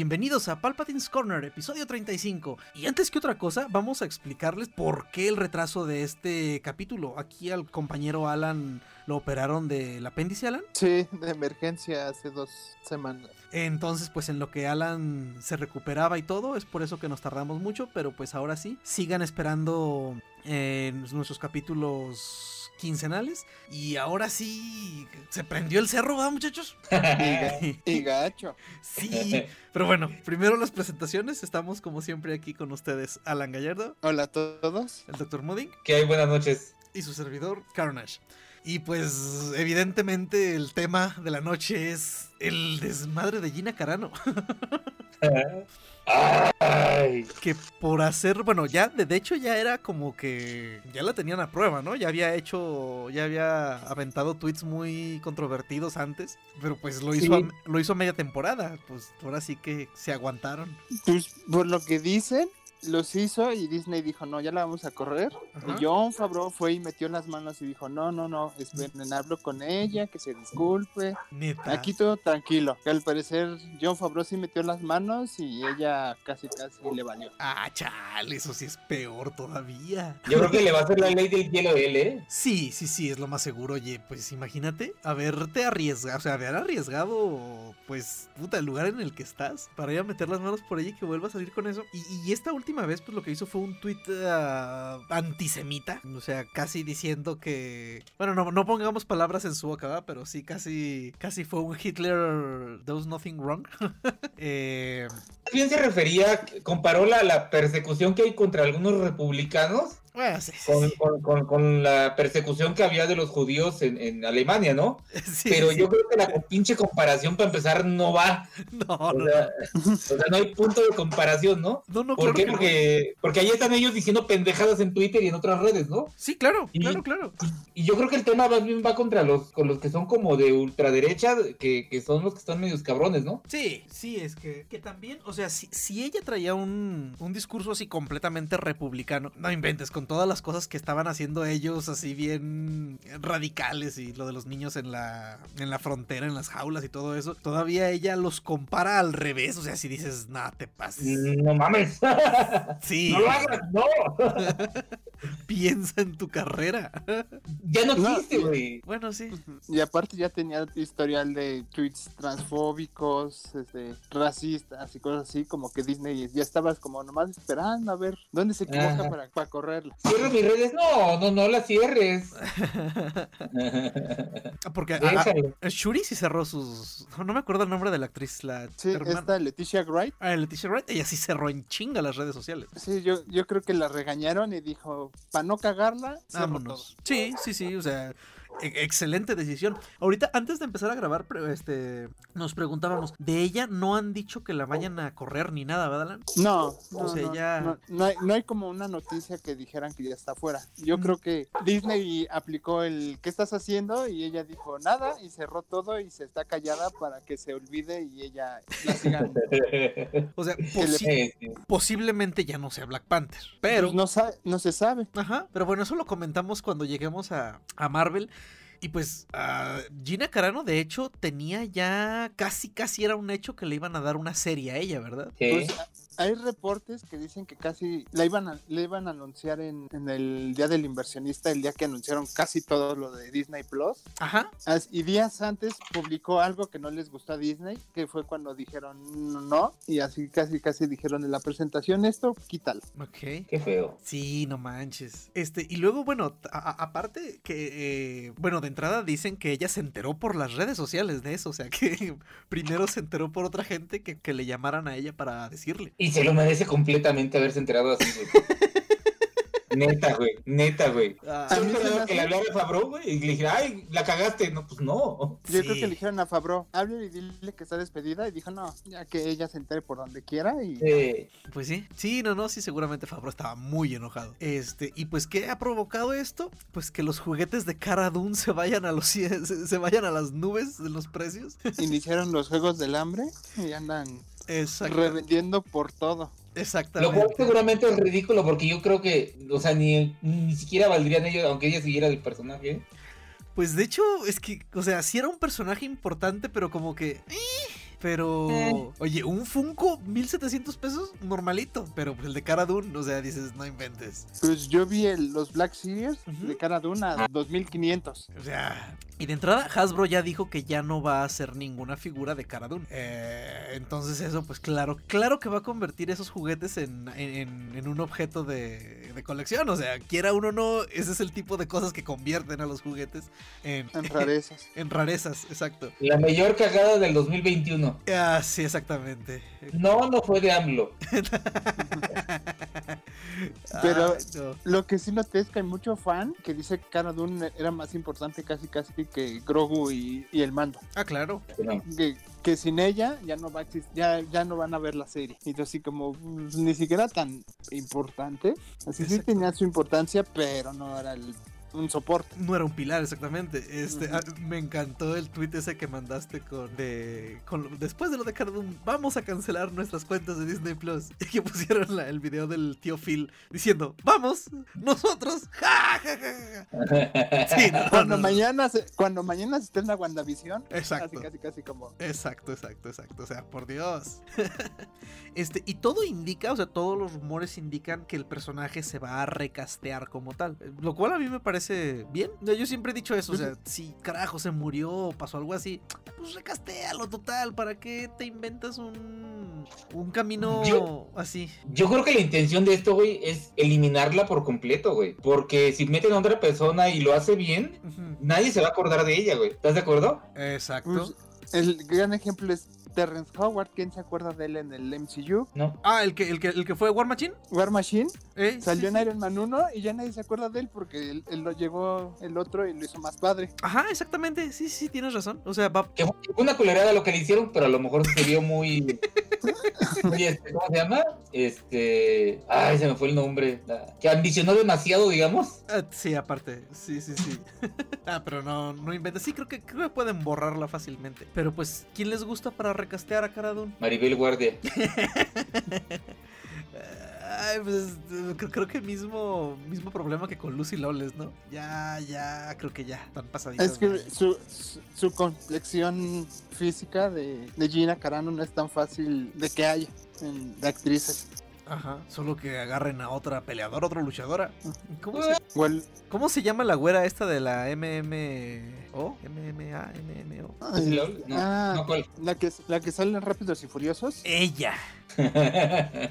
Bienvenidos a Palpatine's Corner, episodio 35. Y antes que otra cosa, vamos a explicarles por qué el retraso de este capítulo. Aquí al compañero Alan lo operaron del apéndice, Alan. Sí, de emergencia hace dos semanas. Entonces, pues en lo que Alan se recuperaba y todo, es por eso que nos tardamos mucho, pero pues ahora sí, sigan esperando eh, nuestros capítulos quincenales. Y ahora sí, se prendió el cerro, ¿verdad, muchachos? y, gacho. Sí, pero bueno, primero las presentaciones. Estamos como siempre aquí con ustedes, Alan Gallardo. Hola a todos. El Dr. Mudding. Que hay buenas noches. Y su servidor, Carnage. Y pues evidentemente el tema de la noche es el desmadre de Gina Carano. Que por hacer, bueno, ya de hecho ya era como que ya la tenían a prueba, ¿no? Ya había hecho, ya había aventado tweets muy controvertidos antes, pero pues lo hizo, a, lo hizo media temporada, pues ahora sí que se aguantaron. Pues por lo que dicen, los hizo y Disney dijo, no, ya la vamos a correr. Y John Favreau fue y metió las manos y dijo, no, no, no, esperen, hablo con ella, que se disculpe. Aquí todo tranquilo. Que al parecer John Favreau sí metió las manos y ella casi, casi le valió. Ah, chale, eso sí es peor todavía. Yo creo que le va a hacer la ley del hielo a él, ¿eh? Sí, sí, sí, es lo más seguro. Oye, pues imagínate haberte arriesgado, o sea, haber arriesgado, pues, puta, el lugar en el que estás para ir a meter las manos por ella y que vuelva a salir con eso. Y, y esta última vez, pues lo que hizo fue un tweet uh, antisemita. O sea, casi diciendo que. Bueno, no, no pongamos palabras en su boca, pero sí, casi. Casi fue un Hitler does nothing wrong. eh, se refería, comparó la, la persecución que hay contra algunos republicanos con, Con, la persecución que había de los judíos en, Alemania, ¿no? Pero yo creo que la pinche comparación para empezar no va. No, o, sea, no. hay punto de comparación, ¿no? No, no, ¿Por qué? Porque, porque ahí están ellos diciendo pendejadas en Twitter y en otras redes, ¿no? Sí, claro, claro, claro. Y, yo creo que el tema más bien va contra los, con los que son como de ultraderecha, que, que son los que están medios cabrones, ¿no? Sí, sí, es que, que también, o sea, si, si ella traía un, un discurso así completamente republicano, no inventes, con todas las cosas que estaban haciendo ellos así bien radicales y lo de los niños en la, en la frontera, en las jaulas y todo eso, todavía ella los compara al revés. O sea, si dices, nada, te pases. No mames. Sí. No lo hagas, no. Piensa en tu carrera. Ya no existe, güey. bueno, sí. Y aparte ya tenía historial de tweets transfóbicos, este, racistas y cosas así, como que Disney ya estabas como nomás esperando a ver dónde se equivoca para, para correrlo cierro mis redes. No, no, no las cierres. Porque a, a, Shuri sí cerró sus. No, me acuerdo el nombre de la actriz. La sí, esta Leticia Wright. Ah, Leticia Wright. Ella sí cerró en chinga las redes sociales. Sí, yo, yo creo que la regañaron y dijo, para no cagarla, vámonos. Sí, sí, sí. O sea, excelente decisión. Ahorita, antes de empezar a grabar, este, nos preguntábamos, de ella no han dicho que la vayan a correr ni nada, ¿verdad? No, no, no, hay, no, hay, como una noticia que dijeran que ya está fuera. Yo creo que Disney aplicó el ¿qué estás haciendo? Y ella dijo nada y cerró todo y se está callada para que se olvide y ella la siga. o sea, posiblemente ya no sea Black Panther, pero... Pues no, no se sabe. Ajá, pero bueno, eso lo comentamos cuando lleguemos a, a Marvel. Y pues uh, Gina Carano, de hecho, tenía ya casi, casi era un hecho que le iban a dar una serie a ella, ¿verdad? Pues hay reportes que dicen que casi la iban a, le iban a anunciar en, el día del inversionista, el día que anunciaron casi todo lo de Disney Plus. Ajá. y días antes publicó algo que no les gustó a Disney, que fue cuando dijeron no, y así casi, casi dijeron en la presentación esto, quítalo. Ok. Qué feo. Sí, no manches. Este, y luego, bueno, aparte que, eh, bueno, de entrada dicen que ella se enteró por las redes sociales de eso, o sea que primero se enteró por otra gente que, que le llamaran a ella para decirle se lo merece completamente haberse enterado así. Neta, güey, neta, güey. Ah, Yo que le hablara a Fabro, güey, y le dijera, ay, la cagaste. No, pues no. Yo creo que le dijeron a Fabro, hable y dile que está despedida. Y dijo, no, ya que ella se entere por donde quiera. y Pues sí, sí, no, no, sí, seguramente Fabro estaba muy enojado. Este, y pues, ¿qué ha provocado esto? Pues que los juguetes de Cara Dune se vayan a los se, se vayan a las nubes de los precios. Iniciaron los juegos del hambre y andan revendiendo por todo. Exactamente. Lo cual seguramente es ridículo porque yo creo que, o sea, ni, ni siquiera valdrían ellos, aunque ella siguiera el personaje. Pues de hecho, es que, o sea, sí era un personaje importante, pero como que... Eh, pero, eh. oye, un Funko, 1700 pesos, normalito. Pero el de Cara Dune, o sea, dices, no inventes. Pues yo vi los Black Series de Cara Dune a 2500. O sea, y de entrada, Hasbro ya dijo que ya no va a hacer ninguna figura de Cara Dune. Eh, entonces, eso, pues claro, claro que va a convertir esos juguetes en, un objeto de, colección. O sea, quiera uno o no, ese es el tipo de cosas que convierten a los juguetes en, en rarezas. en rarezas, exacto. La mayor cagada del 2021. Ah, sí, exactamente. No, no fue de AMLO. Pero lo que sí noté es que hay mucho fan que dice que Cara Dune era más importante casi casi que Grogu y, el mando. Ah, claro. Que, sin ella ya no va a ya, ya no van a ver la serie. Y así como pues, ni siquiera tan importante. Así sí tenía su importancia, pero no era el un soporte. No era un pilar, exactamente. Este, ah, me encantó el tweet ese que mandaste con de con, después de lo de Cardum, vamos a cancelar nuestras cuentas de Disney Plus. Y que pusieron el video del tío Phil diciendo, vamos, nosotros. sí, cuando mañana se, cuando mañana se esté en la WandaVision. Exacto. Casi, casi, casi como. Exacto, exacto, exacto. O sea, por Dios. este, y todo indica, o sea, todos los rumores indican que el personaje se va a recastear como tal. Lo cual a mí me parece bien. Yo siempre he dicho eso, o sea, si carajo se murió o pasó algo así, pues recastéalo total, ¿para qué te inventas un, un camino así? Yo creo que la intención de esto, güey, es eliminarla por completo, güey. Porque si meten a otra persona y lo hace bien, nadie se va a acordar de ella, güey. ¿Estás de acuerdo? Exacto. Pues, el gran ejemplo es Terrence Howard, ¿quién se acuerda de él en el MCU? No. Ah, el que, el que, el que fue War Machine. War Machine. Eh, Salió en Iron Man 1 y ya nadie se acuerda de él porque él, lo llevó el otro y lo hizo más padre. Ajá, exactamente. Sí, sí, tienes razón. O sea, va... Que fue una culerada lo que le hicieron, pero a lo mejor se vio muy. Este, ¿Cómo se llama? Este. Ay, se me fue el nombre. Que ambicionó demasiado, digamos. Ah, sí, aparte. Sí, sí, sí. ah, pero no, no inventes. Sí, creo que, creo que pueden borrarla fácilmente. Pero pues, ¿quién les gusta para recastear a Cara Maribel Guardia. Ay, pues creo, que mismo mismo problema que con Lucy Lawless, ¿no? Ya, ya, creo que ya, están pasaditos. Es que su, su, complexión física de, de, Gina Carano no es tan fácil de que haya en, de actrices. Ajá, solo que agarren a otra peleadora, otra luchadora. ¿Cómo se, ¿Cómo se llama la güera esta de la MMO? MMA, MMO. Ah, la, que, la que sale en Rápidos y Furiosos. Ella.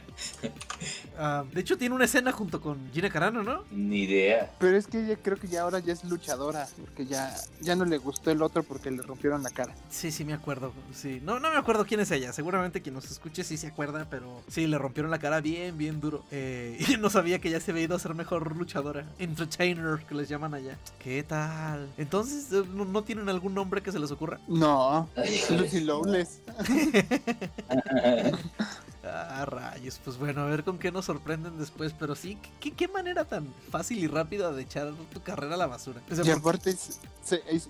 Ah, de hecho, tiene una escena junto con Gina Carano, ¿no? Ni idea. Pero es que ella creo que ya ahora ya es luchadora, porque ya, ya no le gustó el otro porque le rompieron la cara. Sí, sí, me acuerdo. Sí, no, no me acuerdo quién es ella. Seguramente quien nos escuche sí se acuerda, pero sí, le rompieron la cara bien, bien duro. Eh, y no sabía que ya se había ido a ser mejor luchadora. Entertainer, que les llaman allá. ¿Qué tal? Entonces, eh, ¿no, tienen algún nombre que se les ocurra? No, Lucy Lowless. Ah, rayos. Pues bueno, a ver con qué nos sorprenden después. Pero sí, ¿qué, qué manera tan fácil y rápida de echar tu carrera a la basura? y aparte,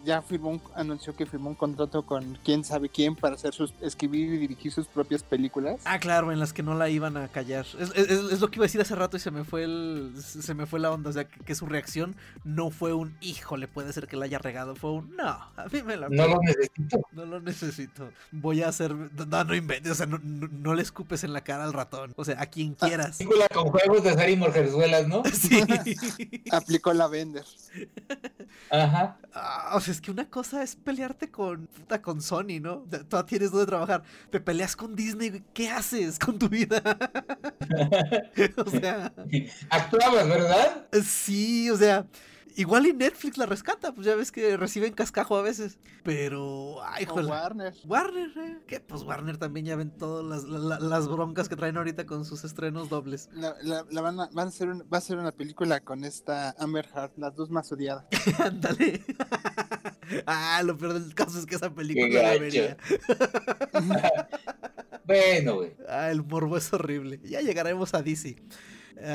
ya firmó anunció que firmó un contrato con quién sabe quién para hacer sus, escribir y dirigir sus propias películas. Ah, claro, en las que no la iban a callar. Es, lo que iba a decir hace rato y se me fue el, se me fue la onda. O sea, que, su reacción no fue un híjole, puede ser que la haya regado. Fue un no, a mí me la. No lo necesito. No lo necesito. Voy a hacer. No, no inventes. O sea, no, no le escupes en la cara al ratón. O sea, a quien ah, quieras. Película con juegos de Sari Morjerzuelas, ¿no? Sí. Aplicó la vender. Ajá. Ah, o sea, es que una cosa es pelearte con puta con Sony, ¿no? Tú tienes donde trabajar. Te peleas con Disney, ¿qué haces con tu vida? o sea. Actuabas, ¿verdad? Sí, o sea. Igual y Netflix la rescata, pues ya ves que reciben cascajo a veces. Pero, ay, joder. Warner. Warner, ¿eh? ¿Qué? Pues Warner también ya ven todas las, broncas que traen ahorita con sus estrenos dobles. La, van, a, van a ser va a ser una película con esta Amber Heard, las dos más odiadas. Ándale. ah, lo peor del caso es que esa película la vería. bueno, güey. Ah, el morbo es horrible. Ya llegaremos a DC.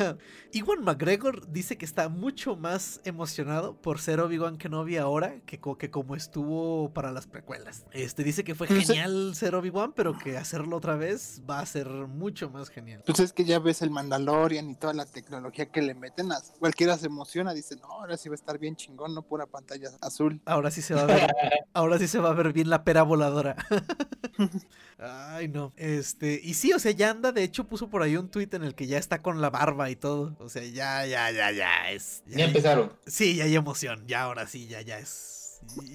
Uh, Iwan McGregor dice que está mucho más emocionado por ser Obi-Wan Kenobi ahora que, que, como estuvo para las precuelas. Este dice que fue pues genial ser Obi-Wan, pero que hacerlo otra vez va a ser mucho más genial. Pues es que ya ves el Mandalorian y toda la tecnología que le meten, a cualquiera se emociona, dice, no, ahora sí va a estar bien chingón, no pura pantalla azul. Ahora sí se va a ver, ahora sí se va a ver bien la pera voladora. Ay, no. Este, y sí, o sea, ya anda, de hecho puso por ahí un tweet en el que ya está con la barba y todo. O sea, ya, ya, ya, ya es. Ya, empezaron. Sí, ya hay emoción. Ya ahora sí, ya, ya es.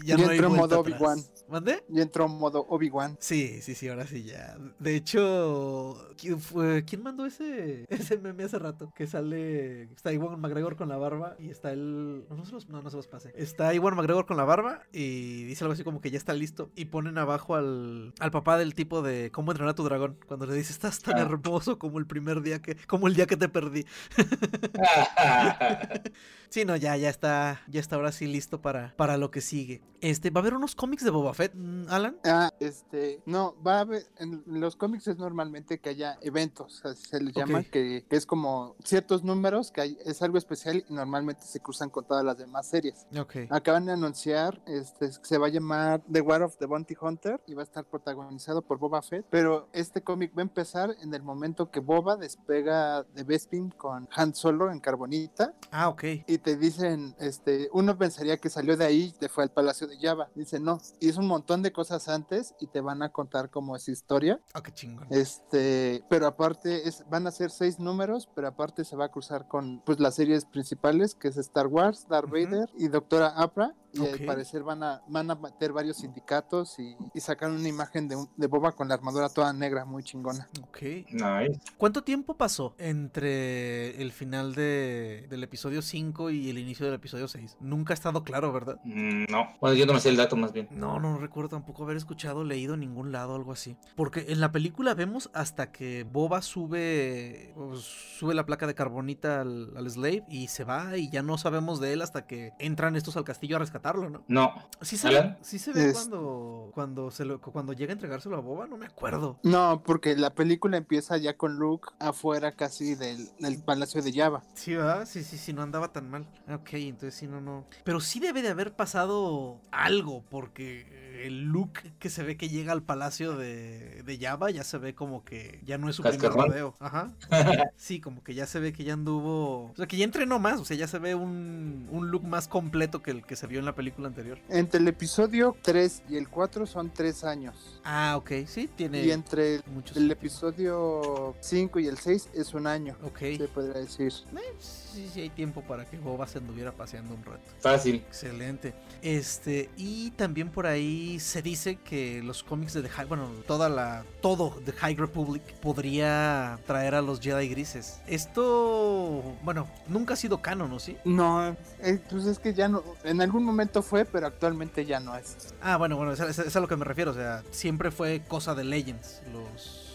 Ya, no entró en modo Obi-Wan. ¿Mande? Ya entró en modo Obi-Wan. Sí, sí, sí, ahora sí ya. De hecho, ¿quién, fue, ¿quién mandó ese, ese meme hace rato? Que sale. Está Iwan McGregor con la barba y está el. No, no se los, no, no se los pase. Está Iwan McGregor con la barba y dice algo así como que ya está listo. Y ponen abajo al, al papá del tipo de cómo entrenar a tu dragón. Cuando le dice, estás tan ah. hermoso como el primer día que. como el día que te perdí. sí, no, ya, ya está. Ya está ahora sí listo para, para lo que sigue. Este, va a haber unos cómics de Boba Fett, mm, Alan? Ah, este, no, va a haber, en los cómics es normalmente que haya eventos, se les llama, que, es como ciertos números, que hay, es algo especial y normalmente se cruzan con todas las demás series. Okay. Acaban de anunciar, este, se va a llamar The War of the Bounty Hunter y va a estar protagonizado por Boba Fett, pero este cómic va a empezar en el momento que Boba despega de Bespin con Han Solo en Carbonita. Ah, ok. Y te dicen, este, uno pensaría que salió de ahí, te fue al Palacio de Java. Dice, no, y es un montón de cosas antes y te van a contar como es historia. Ah, qué chingón. Este, pero aparte es, van a ser seis números, pero aparte se va a cruzar con pues las series principales que es Star Wars, Darth Vader y Doctora Apra y al parecer van a, van a meter varios sindicatos y, y sacar una imagen de, de, Boba con la armadura toda negra, muy chingona. Ok. Nice. ¿Cuánto tiempo pasó entre el final de, del episodio 5 y el inicio del episodio 6? Nunca ha estado claro, ¿verdad? Mm, no. Bueno, yo no me sé el dato más bien. No, no recuerdo tampoco haber escuchado, leído en ningún lado algo así. Porque en la película vemos hasta que Boba sube, pues, sube la placa de carbonita al, al slave y se va y ya no sabemos de él hasta que entran estos al castillo a rescatar ¿no? No. Sí se, ve, sí se ve cuando, cuando, se lo, cuando llega a entregárselo a Boba, no me acuerdo. No, porque la película empieza ya con Luke afuera casi del, palacio de Java. Sí, ¿verdad? Sí, sí, sí, no andaba tan mal. Ok, entonces sí, no, no. Pero sí debe de haber pasado algo, porque el Luke que se ve que llega al palacio de, de Java ya se ve como que ya no es su primer rodeo. Ajá. sí, como que ya se ve que ya anduvo. O sea, que ya entrenó más. O sea, ya se ve un, un look más completo que el que se vio en la película anterior. Entre el episodio 3 y el 4 son 3 años. Ah, ok, sí, tiene. Y entre muchos el episodio 5 y el 6 es un año. Ok. Se podría decir. Eh, sí, sí, hay tiempo para que Boba se anduviera paseando un rato. Fácil. Excelente. Este, y también por ahí se dice que los cómics de The High, bueno, toda la, todo The High Republic podría traer a los Jedi grises. Esto, bueno, nunca ha sido canon, ¿no? Sí. No, eh, pues es que ya no, en algún momento fue, pero actualmente ya no es. Ah, bueno, bueno, es, a lo que me refiero, o sea, siempre fue cosa de Legends, los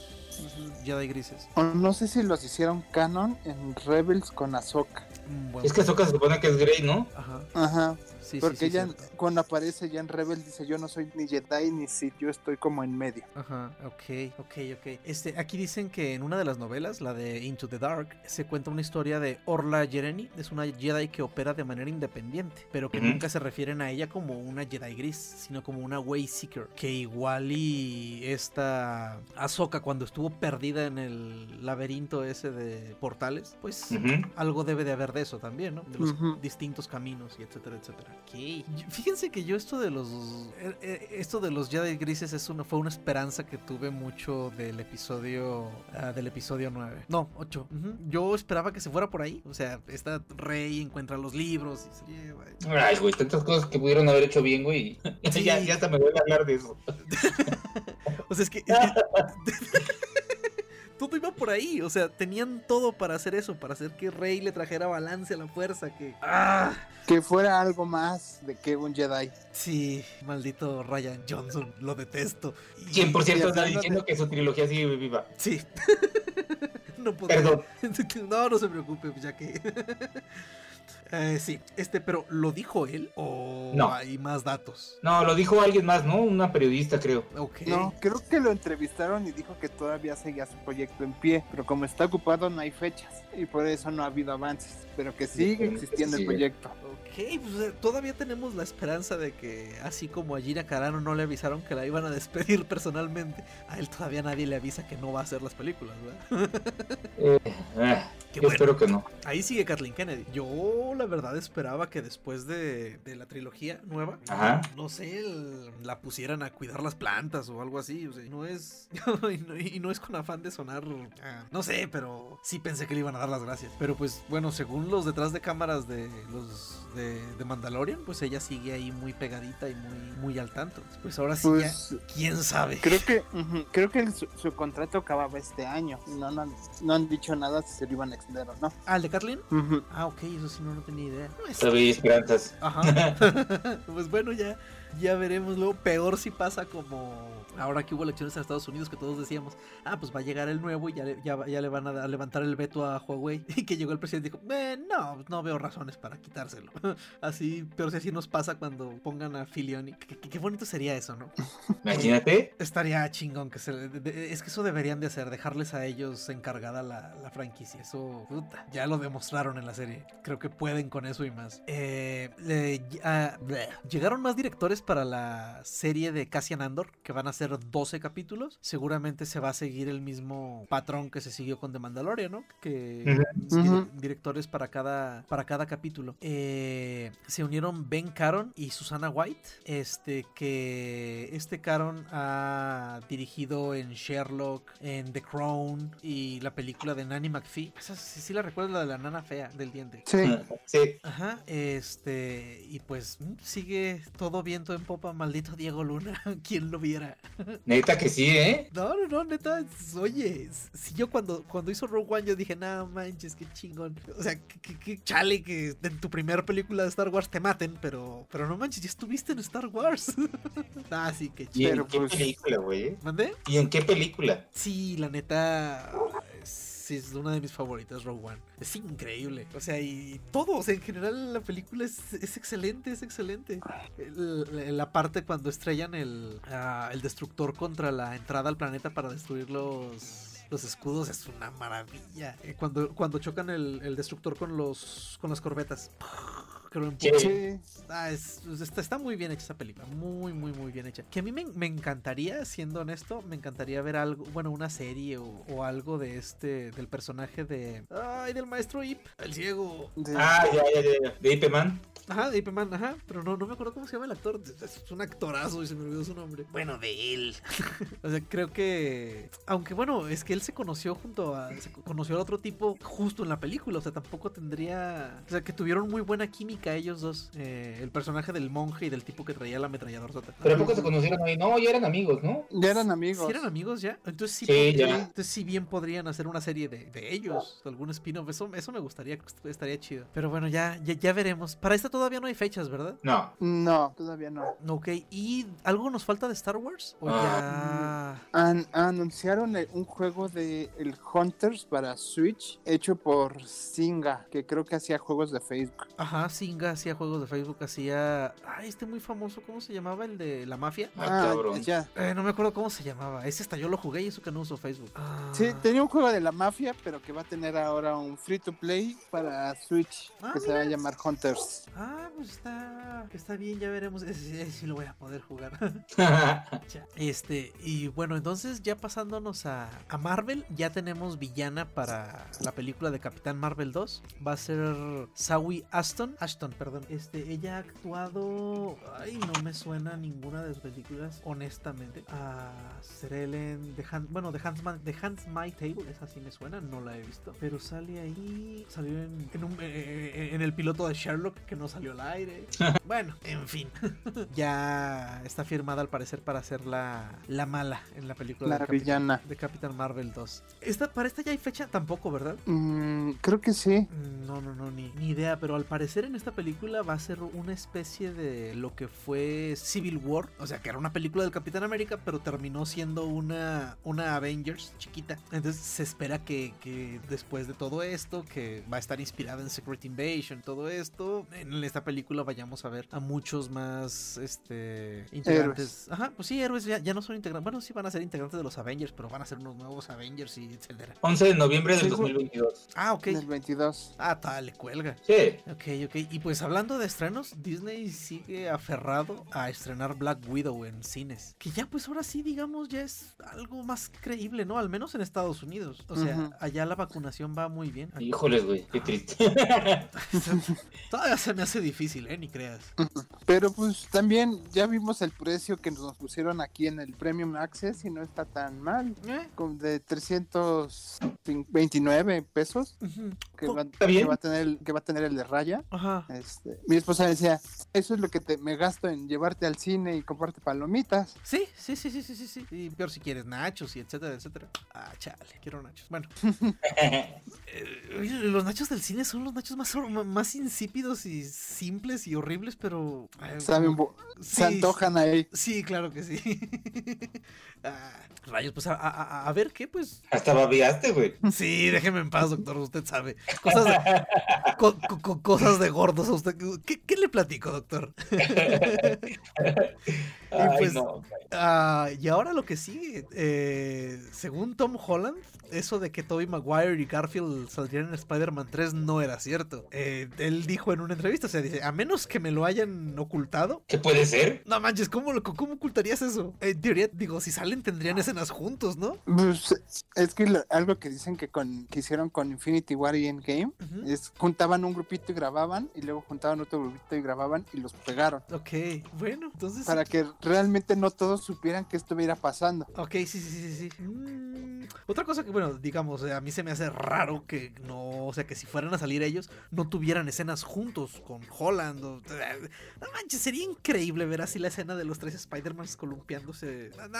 Jedi grises. no sé si los hicieron canon en Rebels con Ahsoka. Mm, es que Ahsoka se supone que es Grey, ¿no? Ajá. Ajá. Porque ella cuando aparece ya en Rebel dice yo no soy ni Jedi ni Sith, yo estoy como en medio. Ajá, ok, ok, ok. Este, aquí dicen que en una de las novelas, la de Into the Dark, se cuenta una historia de Orla Jereni, es una Jedi que opera de manera independiente, pero que nunca se refieren a ella como una Jedi gris, sino como una Way Seeker, que igual y esta Ahsoka cuando estuvo perdida en el laberinto ese de portales, pues algo debe de haber de eso también, ¿no? De los distintos caminos y etcétera, etcétera. Fíjense que yo esto de los eh, eh, esto de los Jedi grises es una, fue una esperanza que tuve mucho del episodio ah, del episodio 9. No, 8. Yo esperaba que se fuera por ahí. O sea, esta rey encuentra los libros y se lleva. Ay, güey, tantas cosas que pudieron haber hecho bien, güey. ya, ya hasta me voy a hablar de eso. o sea, es que todo iba por ahí. O sea, tenían todo para hacer eso, para hacer que Rey le trajera balance a la fuerza, que. ¡Ah! Que fuera algo más de que un Jedi. Sí, maldito Ryan Johnson, lo detesto. Quien, por cierto, está diciendo que su trilogía sigue viva. Sí. no puedo. Perdón. No, no se preocupe, ya que. Eh, sí, este, pero ¿lo dijo él o no. hay más datos? No, lo dijo alguien más, ¿no? Una periodista, creo. No, creo que lo entrevistaron y dijo que todavía seguía su proyecto en pie, pero como está ocupado no hay fechas y por eso no ha habido avances, pero que sigue existiendo el proyecto. Ok, pues eh, todavía tenemos la esperanza de que así como a Gina Carano no le avisaron que la iban a despedir personalmente, a él todavía nadie le avisa que no va a hacer las películas, ¿verdad? Eh, eh, yo espero que no. Ahí sigue Kathleen Kennedy. Yo la verdad esperaba que después de, de la trilogía nueva, no sé, la pusieran a cuidar las plantas o algo así. O sea, no es. y, no, es con afán de sonar. Ah, no sé, pero sí pensé que le iban a dar las gracias. Pero pues bueno, según los detrás de cámaras de los de, Mandalorian, pues ella sigue ahí muy pegadita y muy, muy al tanto. Pues ahora sí, pues, quién sabe. Creo que, creo que su, contrato acababa este año. No, no, no, han dicho nada si se lo iban a extender o no. Ah, el de Kathleen? Ah, ok, eso sí no, no tenía idea. Todavía esperanzas. Ajá. pues bueno, ya, ya veremos. Luego, peor si pasa como ahora que hubo elecciones en Estados Unidos que todos decíamos, ah, pues va a llegar el nuevo y ya le, ya, ya le van a, levantar el veto a Huawei. Y que llegó el presidente y dijo, eh, no, no veo razones para quitárselo. así, pero si así nos pasa cuando pongan a Filioni. Qué, bonito sería eso, ¿no? Imagínate. Estaría chingón que se... es que eso deberían de hacer, dejarles a ellos encargada la, la franquicia. Eso, puta, ya lo demostraron en la serie. Creo que pueden con eso y más. Eh, llegaron más directores para la serie de Cassian Andor, que van a ser 12 capítulos. Seguramente se va a seguir el mismo patrón que se siguió con The Mandalorian, ¿no? Que directores para cada, para cada capítulo. Eh, se unieron Ben Caron y Susana White. Este que este Caron ha dirigido en Sherlock, en The Crown y la película de Nanny McPhee. Esa sí, la recuerdo, la de la nana fea del diente. Sí, sí. Ajá, este, y pues mm, sigue todo viento en popa, maldito Diego Luna, quien lo viera. Neta que sí, ¿eh? No, no, no, neta, oye, si yo cuando, cuando hizo Rogue One yo dije, no manches, qué chingón. O sea, qué, chale que en tu primera película de Star Wars te maten, pero, pero no manches, ya estuviste en Star Wars. ah, sí, qué chido. ¿Y en qué película, güey? ¿Mandé? ¿Y en qué película? Sí, la neta es una de mis favoritas, Rogue One. Es increíble. O sea, y todo, o sea, en general la película es, excelente, es excelente. la parte cuando estrellan el, ah, el destructor contra la entrada al planeta para destruir los los escudos es una maravilla. Eh, cuando, cuando chocan el, el, destructor con los con las corbetas creo en ah, está, muy bien hecha esa película, muy, muy, muy bien hecha. Que a mí me, encantaría, siendo honesto, me encantaría ver algo, bueno, una serie o, algo de este, del personaje de, ay, del maestro Ip, el ciego. Ah, ya, ya, ya, de Ip Man. Ajá, de Ip Man, ajá, pero no, no me acuerdo cómo se llama el actor, es un actorazo y se me olvidó su nombre. Bueno, de él. o sea, creo que, aunque bueno, es que él se conoció junto a, se conoció a otro tipo justo en la película, o sea, tampoco tendría, o sea, que tuvieron muy buena química ellos dos, eh, el personaje del monje y del tipo que traía la ametralladora sota. Pero a poco se conocieron ahí, no, ya eran amigos, ¿no? Ya eran amigos. ¿Sí eran amigos ya? Entonces sí, Entonces sí bien podrían hacer una serie de, ellos, algún spin-off, eso, eso me gustaría, estaría chido. Pero bueno, ya, ya, veremos. Para esta todavía no hay fechas, ¿verdad? No. No, todavía no. Ok, ¿y algo nos falta de Star Wars? ¿O ya... anunciaron un juego de el Hunters para Switch hecho por Singa, que creo que hacía juegos de Facebook. Ajá, sí hacía juegos de Facebook, hacía. Ay, este muy famoso, ¿cómo se llamaba? El de la mafia. Ah, ah Ya. Eh, no me acuerdo cómo se llamaba. Ese hasta yo lo jugué y eso que no uso Facebook. Sí, ah. tenía un juego de la mafia, pero que va a tener ahora un free to play para Switch, ah, que se va a llamar Hunters. Ah, pues está, está bien, ya veremos. Ese, sí lo voy a poder jugar. este, y bueno, entonces ya pasándonos a, a Marvel, ya tenemos villana para la película de Capitán Marvel 2. Va a ser Sawi Aston. Ashton perdón. Este, ella ha actuado. Ay, no me suena ninguna de sus películas, honestamente. A Serelen, de Hans, bueno, de Hans, de Hans My Table, esa sí me suena, no la he visto. Pero sale ahí, salió en, en, un, eh, eh, en el piloto de Sherlock, que no salió aire. bueno, en fin. ya está firmada al parecer para ser la, la mala en la película la de, villana. de Capitán Marvel 2. Esta, para esta ya hay fecha tampoco, ¿verdad? Mm, creo que sí. Mm, no, no, no, ni, ni idea, pero al parecer en esta película va a ser una especie de lo que fue Civil War, o sea, que era una película del Capitán América, pero terminó siendo una, una Avengers chiquita. Entonces se espera que, que después de todo esto, que va a estar inspirada en Secret Invasion, todo esto, en esta película vayamos a ver a muchos más este integrantes. Ajá, pues sí, héroes ya, ya no son integrantes. Bueno, sí van a ser integrantes de los Avengers, pero van a ser unos nuevos Avengers y etcétera. 11 de noviembre del 2022. Ah, ok. Del 22. Ah, tal, le cuelga. Sí. Ok, ok. Y pues hablando de estrenos, Disney sigue aferrado a estrenar Black Widow en cines. Que ya pues ahora sí, digamos, ya es algo más creíble, ¿no? Al menos en Estados Unidos. O sea, allá la vacunación va muy bien. Aquí- Híjoles, güey, qué triste. Todavía se me hace difícil, ¿eh? Ni creas. Pero pues también ya vimos el precio que nos pusieron aquí en el Premium Access y no está tan mal. ¿Eh? Con de 329 pesos Ujú. Que va, a tener el, que va a tener el de raya. Ajá. Este, mi esposa decía, eso es lo que te, me gasto en llevarte al cine y comprarte palomitas. Sí, sí, sí, sí, sí, sí, sí. Y peor si quieres nachos y etcétera, etcétera. Ah, chale, quiero nachos. Bueno, eh, los nachos del cine son los nachos más, más insípidos y simples y horribles, pero... eh, Saben, sí, se antojan ahí. Sí, claro que sí. Ah, rayos, pues a, a- ver qué, pues. Hasta babeaste, güey. Sí, déjeme en paz, doctor. Usted sabe. Cosas de, co- co- co- cosas de gordos a usted. ¿Qué, qué le platico, doctor? Ay, pues- no. Ah, y ahora lo que sigue, eh, según Tom Holland, eso de que Tobey Maguire y Garfield saldrían en Spider-Man 3 no era cierto. Eh, él dijo en una entrevista, o sea, dice, a menos que me lo hayan ocultado. ¿Qué puede ser? No manches, ¿cómo, lo- ¿cómo ocultarías eso? En teoría, digo, si salen tendrían escenas juntos, ¿no? Pues, es que lo- algo que dicen que, con, que hicieron con Infinity War y Endgame Ujú. es juntaban un grupito y grababan y luego juntaban otro grupito y grababan y los pegaron. Ok, bueno, entonces... Para que realmente no todos supieran que estuviera pasando. Ok, sí, sí, sí, sí. sí. Mm, otra cosa que, bueno, digamos, eh, a mí se me hace raro que no, o sea, que si fueran a salir ellos, no tuvieran escenas juntos con Holland. O, no manches, sería increíble ver así la escena de los tres Spider-Mans columpiándose. No, no,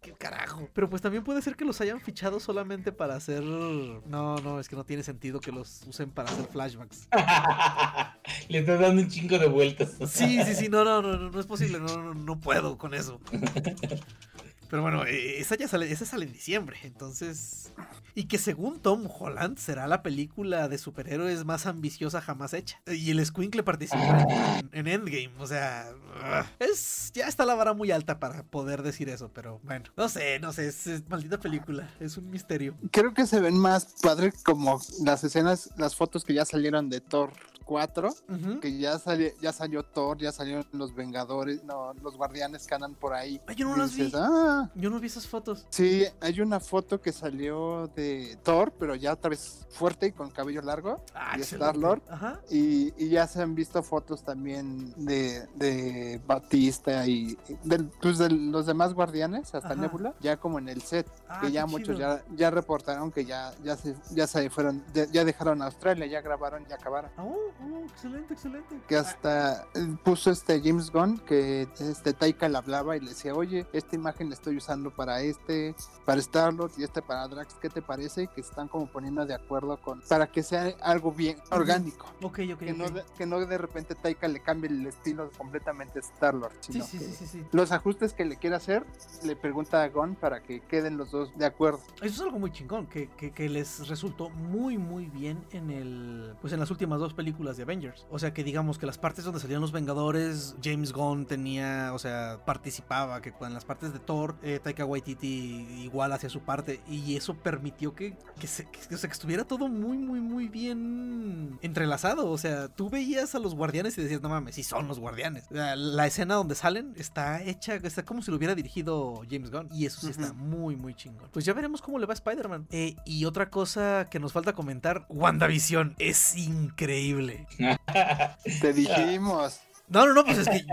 qué carajo. Pero pues también puede ser que los hayan fichado solamente para hacer... No, no, es que no tiene sentido que los usen para hacer flashbacks. Le estás dando un chingo de vueltas. Sí, sí, sí, no, no, no, no, no es posible, no, no, no puedo con eso. Pero bueno, eh, esa ya sale, esa sale en diciembre, entonces... Y que según Tom Holland será la película de superhéroes más ambiciosa jamás hecha. Y el Squinkle participó en, en Endgame, o sea... ugh. Es, ya está la vara muy alta para poder decir eso, pero bueno. No sé, no sé, es, es maldita película, es un misterio. Creo que se ven más padre como las escenas, las fotos que ya salieron de Thor 4, Ujú. que ya salió, ya salió Thor, ya salieron los Vengadores, no, los guardianes que andan por ahí. Ay, yo no Y las vi. dices, ah, Yo no vi esas fotos. Sí, hay una foto que salió de Thor, pero ya otra vez fuerte y con cabello largo. Ah, Y excelente. Star-Lord. Ajá. Y, y ya se han visto fotos también de, de Batista y de, pues, de los demás guardianes, hasta Ajá. Nebula, ya como en el set, Ah, que ya muchos chido. ya, ya reportaron que ya, ya, se, ya se fueron, ya, dejaron Australia, ya grabaron, ya acabaron. Oh, oh, excelente, excelente. Que hasta eh, puso este James Gunn que este Taika le hablaba y le decía, oye, esta imagen la estoy usando para este, para Star-Lord y este para Drax, ¿qué te parece? Que están como poniendo de acuerdo con, para que sea algo bien orgánico. Ok, ok, Que no, de, que no de repente Taika le cambie el estilo completamente a Star-Lord, Sí, sí, sí, sí, sí. los ajustes que le quiera hacer, le pregunta a Gunn para que queden los dos de acuerdo. Eso es algo muy chingón, que, que, que les resultó muy, muy bien en el. Pues en las últimas dos películas de Avengers. O sea que digamos que las partes donde salían los Vengadores, James Gunn tenía, o sea, participaba, que en las partes de Thor, eh, Taika Waititi igual hacía su parte. Y eso permitió que, que, se, que, o sea, que estuviera todo muy, muy, muy bien entrelazado. O sea, tú veías a los guardianes y decías, no mames, sí son los guardianes. O sea, la escena donde salen está hecha, está como si lo hubiera dirigido James Gunn. Y eso sí está muy, muy chingón. Pues ya veremos cómo le va a Spider-Man. Eh, y otra cosa que nos falta comentar, WandaVision es increíble. Te dijimos. No, no, no, pues es que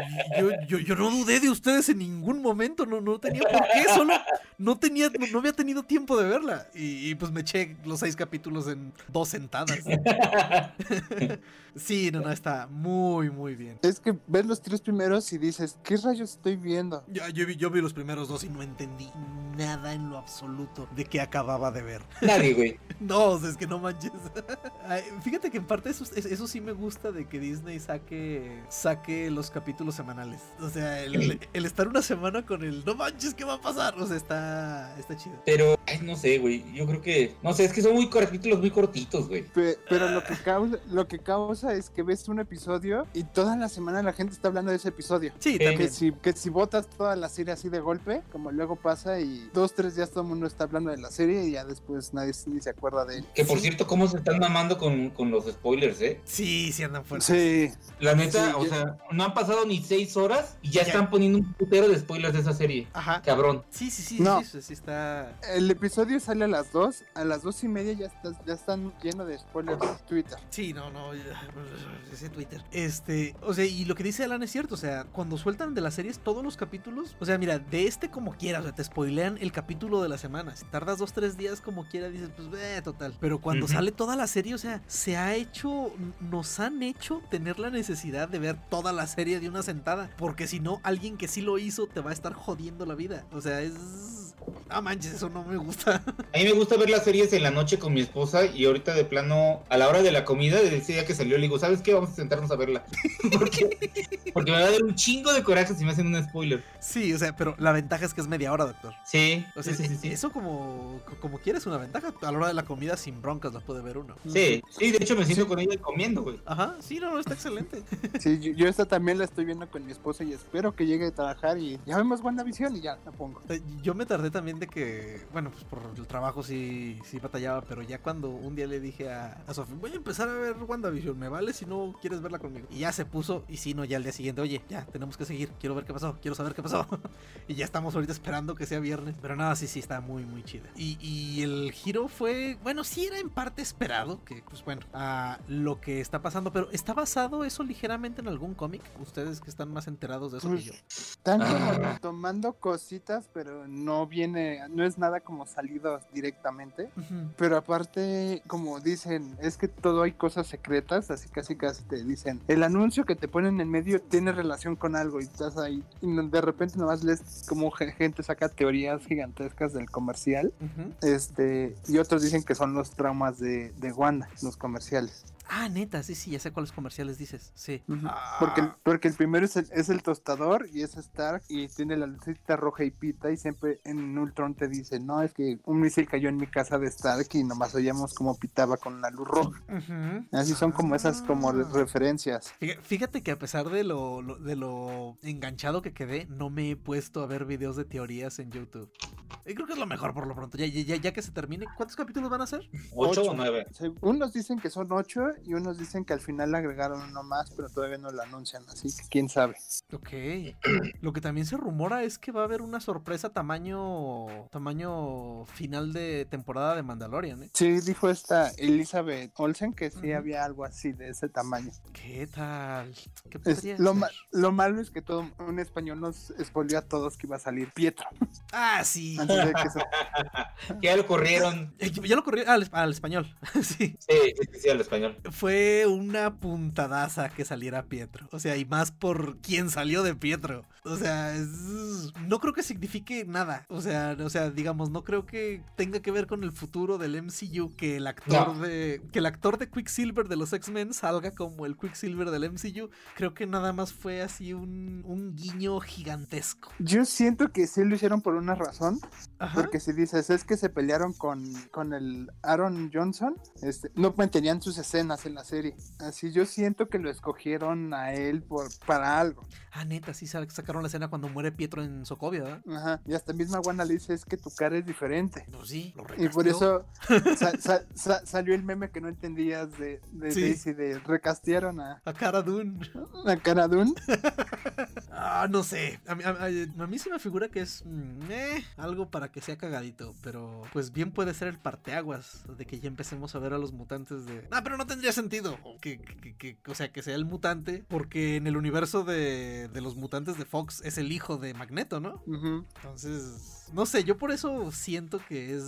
yo, yo, no dudé de ustedes en ningún momento, no, no tenía por qué, solo no tenía, no, había tenido tiempo de verla. Y, y, pues me eché los seis capítulos en dos sentadas. sí, no, no, está muy, muy bien. Es que ves los tres primeros y dices, ¿qué rayos estoy viendo? Ya, yo, vi, yo vi los primeros dos y no entendí nada en lo absoluto de qué acababa de ver. Nadie, güey. no, es que no manches. Fíjate que en parte eso, eso sí me gusta de que Disney saque, saque los capítulos semanales. O sea, el, estar una semana con el no manches, ¿qué va a pasar? O sea, está, está chido. Pero, ay, no sé, güey. Yo creo que, no sé, es que son muy capítulos muy cortitos, güey. Pero, lo, que causa, lo que causa es que ves un episodio y toda la semana la gente está hablando de ese episodio. Sí, también. Que si, que si botas toda la serie así de golpe, como luego pasa y dos, tres días todo el mundo está hablando de la serie y ya después nadie ni se acuerda de él. Que por cierto, ¿cómo se están mamando con, con los spoilers, eh? Sí, sí andan fuertes. Sí. La neta, o sea, no han pasado ni seis horas y ya, están poniendo un putero de spoilers de esa serie. Ajá. Cabrón. Sí, sí, sí, no. sí, sí, está. El episodio sale a las dos, a las dos y media ya, está, ya están llenos de spoilers de Twitter. Sí, no, no, ese Twitter. Este, o sea, y lo que dice Alan es cierto, o sea, cuando sueltan de las series todos los capítulos, o sea, mira, de este como quieras, o sea, te spoilean el capítulo de la semana. Si tardas dos, tres días como quieras, dices, pues ve, total. Pero cuando sale toda la serie, o sea, se ha hecho, nos han hecho tener la necesidad de ver toda la serie de una sentada. Porque si no, alguien que sí lo hizo te va a estar jodiendo la vida. O sea, es Ah, manches, eso no me gusta. A mí me gusta ver las series en la noche con mi esposa y ahorita de plano, a la hora de la comida, ese día que salió, le digo, ¿sabes qué? Vamos a sentarnos a verla. porque, porque me va a dar un chingo de coraje si me hacen un spoiler. Sí, o sea, pero la ventaja es que es media hora, doctor. Sí. O sea, sí, sí, eso como, como quieres una ventaja. A la hora de la comida sin broncas la puede ver uno. Sí, sí, de hecho me siento con ella comiendo, güey. Ajá, sí, no, no, está excelente. Sí, yo, esta también la estoy viendo con mi esposa y espero que llegue a trabajar y ya vemos WandaVision y ya la pongo. Yo me tardé también de que, bueno, pues por el trabajo sí, sí batallaba, pero ya cuando un día le dije a, a Sofía, voy a empezar a ver WandaVision, ¿me vale si no quieres verla conmigo? Y ya se puso, y sí, no, ya al día siguiente, oye, ya, tenemos que seguir, quiero ver qué pasó, quiero saber qué pasó. y ya estamos ahorita esperando que sea viernes, pero nada, sí, sí, está muy, muy chida. Y, y el giro fue, bueno, sí era en parte esperado, que pues bueno, a lo que está pasando, pero ¿está basado eso ligeramente en algún cómic? Ustedes que están más enterados de eso que pues, yo. Están como tomando cositas, pero no viene no es nada como salido directamente, pero aparte, como dicen, es que todo hay cosas secretas, así casi casi te dicen, el anuncio que te ponen en medio tiene relación con algo y estás ahí, y de repente nomás lees como gente saca teorías gigantescas del comercial, este, y otros dicen que son los traumas de, de Wanda, los comerciales. Ah, neta, sí, sí, ya sé cuáles comerciales dices. Sí. porque, el, porque el primero es el, es el tostador y es Stark y tiene la lucita roja y pita y siempre en Ultron te dice, no, es que un misil cayó en mi casa de Stark y nomás oíamos como pitaba con la luz roja. Así son como esas como ah. referencias. Fíjate que a pesar de lo, de lo enganchado que quedé, no me he puesto a ver videos de teorías en YouTube. Y creo que es lo mejor por lo pronto. Ya, ya, ya que se termine, ¿cuántos capítulos van a ser? Ocho, o nueve. Unos dicen que son ocho y unos dicen que al final le agregaron uno más, pero todavía no lo anuncian, así que quién sabe. Ok. Lo que también se rumora es que va a haber una sorpresa tamaño tamaño final de temporada de Mandalorian, ¿eh? Sí, dijo esta Elizabeth Olsen que sí había algo así de ese tamaño. ¿Qué tal? ¿Qué lo, lo, malo es que todo un español nos expolió a todos que iba a salir Pietro. Ah, sí. ya lo corrieron. Ya lo corrieron al, al español. sí. Sí, sí, sí, al español fue una puntadaza que saliera Pietro. O sea, y más por quien salió de Pietro. O sea, no creo que signifique nada. O sea, o sea, digamos, no creo que tenga que ver con el futuro del MCU que el actor de que el actor de Quicksilver de los X-Men salga como el Quicksilver del MCU. Creo que nada más fue así un, un guiño gigantesco. Yo siento que sí lo hicieron por una razón. Porque si dices, es que se pelearon con, con el Aaron Johnson, este, no mantenían sus escenas en la serie. Así yo siento que lo escogieron a él por, para algo. Ah, neta, sí sacaron la escena cuando muere Pietro en Sokovia, ¿verdad? Ajá, y hasta misma Wanda le dice es que tu cara es diferente. Pues sí, lo Y por eso salió el meme que no entendías de, de Daisy, de recastearon a... A Cara Dune. A Cara Dune. Ah, no sé. A mí, sí me figura que es mm, eh, algo para que sea cagadito, pero pues bien puede ser el parteaguas de que ya empecemos a ver a los mutantes de... Ah, pero no tendría sentido que, que, o sea, que sea el mutante, porque en el universo de, de, los mutantes de Fox es el hijo de Magneto, ¿no? Entonces no sé, yo por eso siento que es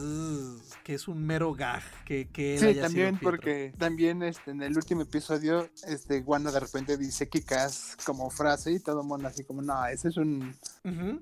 que es un mero gag que, que Sí, también porque también este, en el último episodio este Wanda de repente dice Kikas como frase y todo mundo así como, "No, ese es un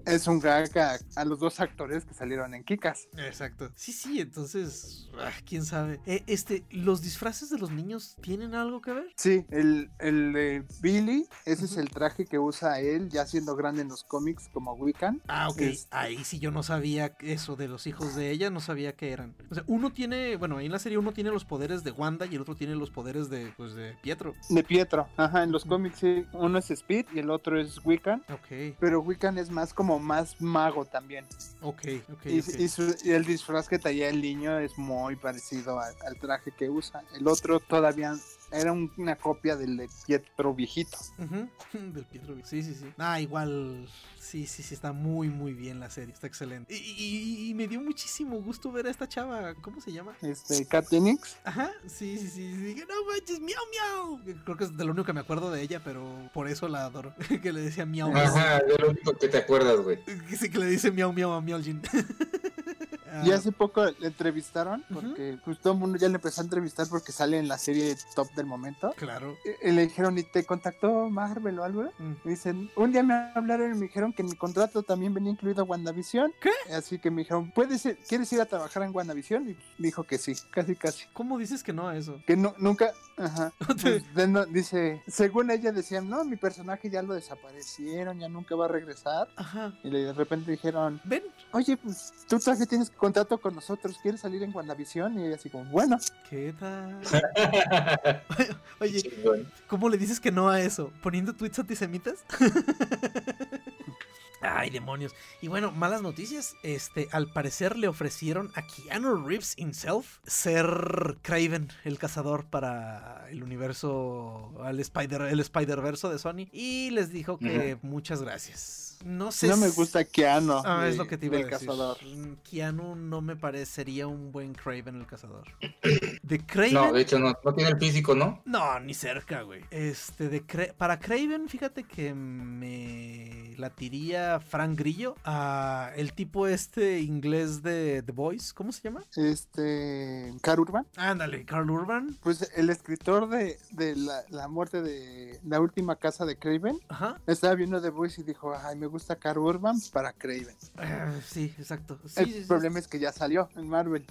es un gag a, los dos actores que salieron en Kikas." Exacto. Sí, sí, entonces, ah, quién sabe. Eh, este, los disfraces de los niños tienen algo que ver? Sí, el el de Billy, ese es el traje que usa él ya siendo grande en los cómics como Wiccan. Ah, ok. Ahí sí yo no sabía eso de los hijos de ella, no sabía qué eran. O sea, uno tiene, bueno, ahí en la serie uno tiene los poderes de Wanda y el otro tiene los poderes de, pues, de Pietro. De Pietro, ajá, en los cómics sí, uno es Speed y el otro es Wiccan. Ok. Pero Wiccan es más como más mago también. Ok, ok. Y, y, el disfraz que traía el niño es muy parecido al traje que usa. El otro todavía era una copia del de Pietro viejito. del Pietro viejito. Sí, sí, sí. Ah, igual. Sí, sí, sí, está muy, muy bien la serie. Está excelente. Y, me dio muchísimo gusto ver a esta chava. ¿Cómo se llama? Este, Kat Dennings. Ajá, sí, sí, sí. Dije, no manches, miau, miau. Creo que es de lo único que me acuerdo de ella, pero por eso la adoro. que le decía miau, miau. Ajá, de lo único que te acuerdas, güey. Sí, que le dice miau, miau a Miau Y hace poco le entrevistaron, porque pues todo el mundo ya le empezó a entrevistar porque sale en la serie top del momento. Claro. Y, le dijeron, ¿y te contactó Marvel o algo? Mm. dicen, un día me hablaron y me dijeron que en mi contrato también venía incluido WandaVision. ¿Qué? Así que me dijeron, ¿puedes ir, ¿quieres ir a trabajar en WandaVision? Y me dijo que sí, casi casi. ¿Cómo dices que no a eso? Que no, nunca, ajá. Pues, dice, según ella decían, no, mi personaje ya lo desaparecieron, ya nunca va a regresar. Ajá. Y de repente dijeron, ven, oye, pues tú todavía tienes que contrato con nosotros, ¿quieres salir en WandaVision? Y ella así como, bueno. ¿Qué tal? Oye, ¿cómo le dices que no a eso? ¿Poniendo tweets antisemitas? Ay, demonios. Y bueno, malas noticias. Este, al parecer le ofrecieron a Keanu Reeves himself ser Craven, el cazador para el universo, el Spider, el Spider-Verso de Sony. Y les dijo que muchas gracias. No sé. No me gusta Keanu. Ah, es lo que te iba a decir. Cazador. Mm, Keanu no me parecería un buen Craven el cazador. De Craven. No, de hecho no, no tiene el físico, ¿no? No, ni cerca, güey. Este, de para Craven, fíjate que me latiría Frank Grillo. a el tipo este inglés de The Voice, ¿cómo se llama? Este. Carl Urban. Ándale, Carl Urban. Pues el escritor de, de la, la, muerte de la última casa de Craven. Ajá. Estaba viendo The Voice y dijo, ay, me gusta Carl Urban para Craven. Ah, sí, exacto. el problema es que ya salió en Marvel.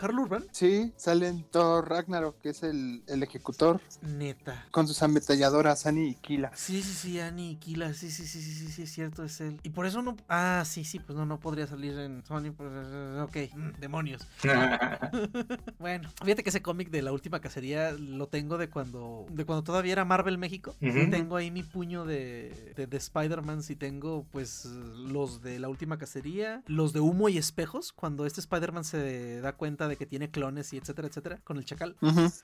¿Carl Urban? Sí, sale en Thor Ragnarok, que es el, el ejecutor. Neta. Con sus ametalladoras Annie y Kila. Sí, sí, sí, Annie y Kila. Sí, sí, sí, sí, sí, sí, es cierto, es él. Y por eso no. Ah, sí, sí, pues no, no podría salir en Sony. Pues, ok, mm, demonios. bueno, fíjate que ese cómic de la última cacería lo tengo de cuando. De cuando todavía era Marvel México. Tengo ahí mi puño de, de, de Spider-Man. Si tengo pues los de la última cacería, los de humo y espejos, cuando este Spider-Man se da cuenta de que tiene clones y etcétera, etcétera, con el chacal.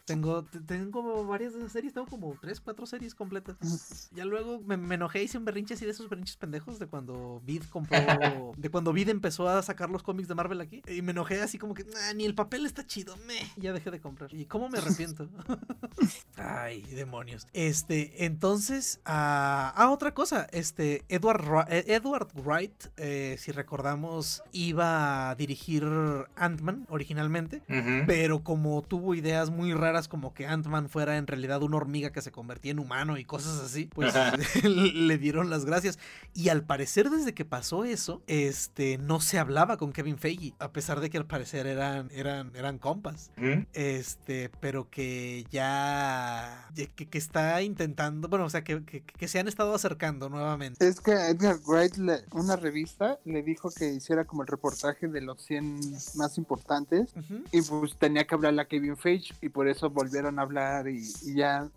Tengo tengo varias de esas series, tengo como tres, cuatro series completas. Ya luego me, enojé, hice un berrinche así de esos berrinches pendejos de cuando Vid compró, de cuando Vid empezó a sacar los cómics de Marvel aquí. Y me enojé así como que, ni el papel está chido, me. ya dejé de comprar. ¿Y cómo me arrepiento? Ay, demonios. Este, entonces, ah, ah, otra cosa, este, Edward eh, Edward Wright, eh, si recordamos, iba a dirigir Ant-Man originalmente, pero como tuvo ideas muy raras como que Ant-Man fuera en realidad una hormiga que se convertía en humano y cosas así, pues le dieron las gracias. Y al parecer desde que pasó eso, este, no se hablaba con Kevin Feige, a pesar de que al parecer eran, eran, eran compas. Este, pero que ya, que, está intentando, bueno, o sea, que, que, se han estado acercando nuevamente. Es que Edgar Wright, una revista, le dijo que hiciera como el reportaje de los 100 más importantes y pues tenía que hablarle a Kevin Feige y por eso volvieron a hablar y, ya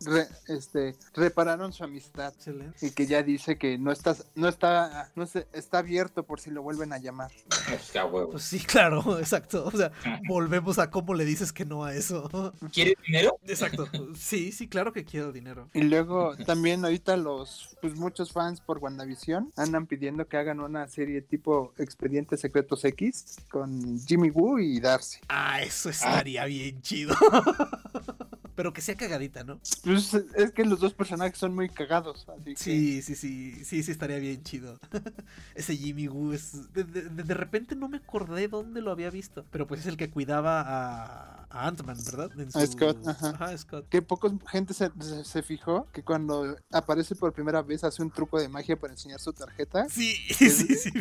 este, repararon su amistad. Y que ya dice que no está, no está, no sé, está abierto por si lo vuelven a llamar. Pues sí, claro, exacto. O sea, volvemos a cómo le dices que no a eso. ¿Quieres dinero? Exacto. Sí, sí, claro que quiero dinero. Y luego también ahorita los, pues muchos fans por WandaVision andan pidiendo que hagan una serie tipo Expedientes Secretos X con Jimmy Woo y Darcy. Ah, eso estaría bien chido. pero que sea cagadita, ¿no? Pues es que los dos personajes son muy cagados. sí, sí, sí, sí, sí, estaría bien chido. Ese Jimmy Woo es... De, repente no me acordé dónde lo había visto, pero pues es el que cuidaba a, a Ant-Man, ¿verdad? A Scott, ajá. Scott. Que poca gente se, se, fijó que cuando aparece por primera vez hace un truco de magia para enseñar su tarjeta. Sí, sí, sí.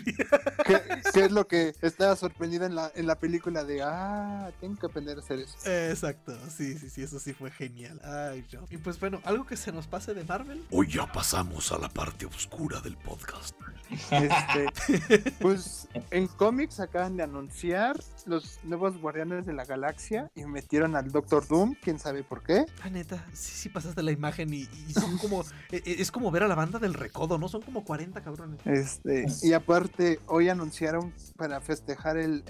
Que, es lo que estaba sorprendida en la, en la película de, ah, tengo que aprender a hacer eso. Exacto, sí, sí, sí, eso sí fue genial. Ay, yo. Y pues bueno, algo que se nos pase de Marvel. Hoy ya pasamos a la parte oscura del podcast. Este, pues en cómics acaban de anunciar los nuevos Guardianes de la Galaxia y metieron al Doctor Doom, quién sabe por qué. Ah, neta, sí, sí pasaste la imagen y, son como, e, e, es como ver a la banda del recodo, ¿no? Son como 40 cabrones. Este, y aparte, hoy anunciaron para festejar el,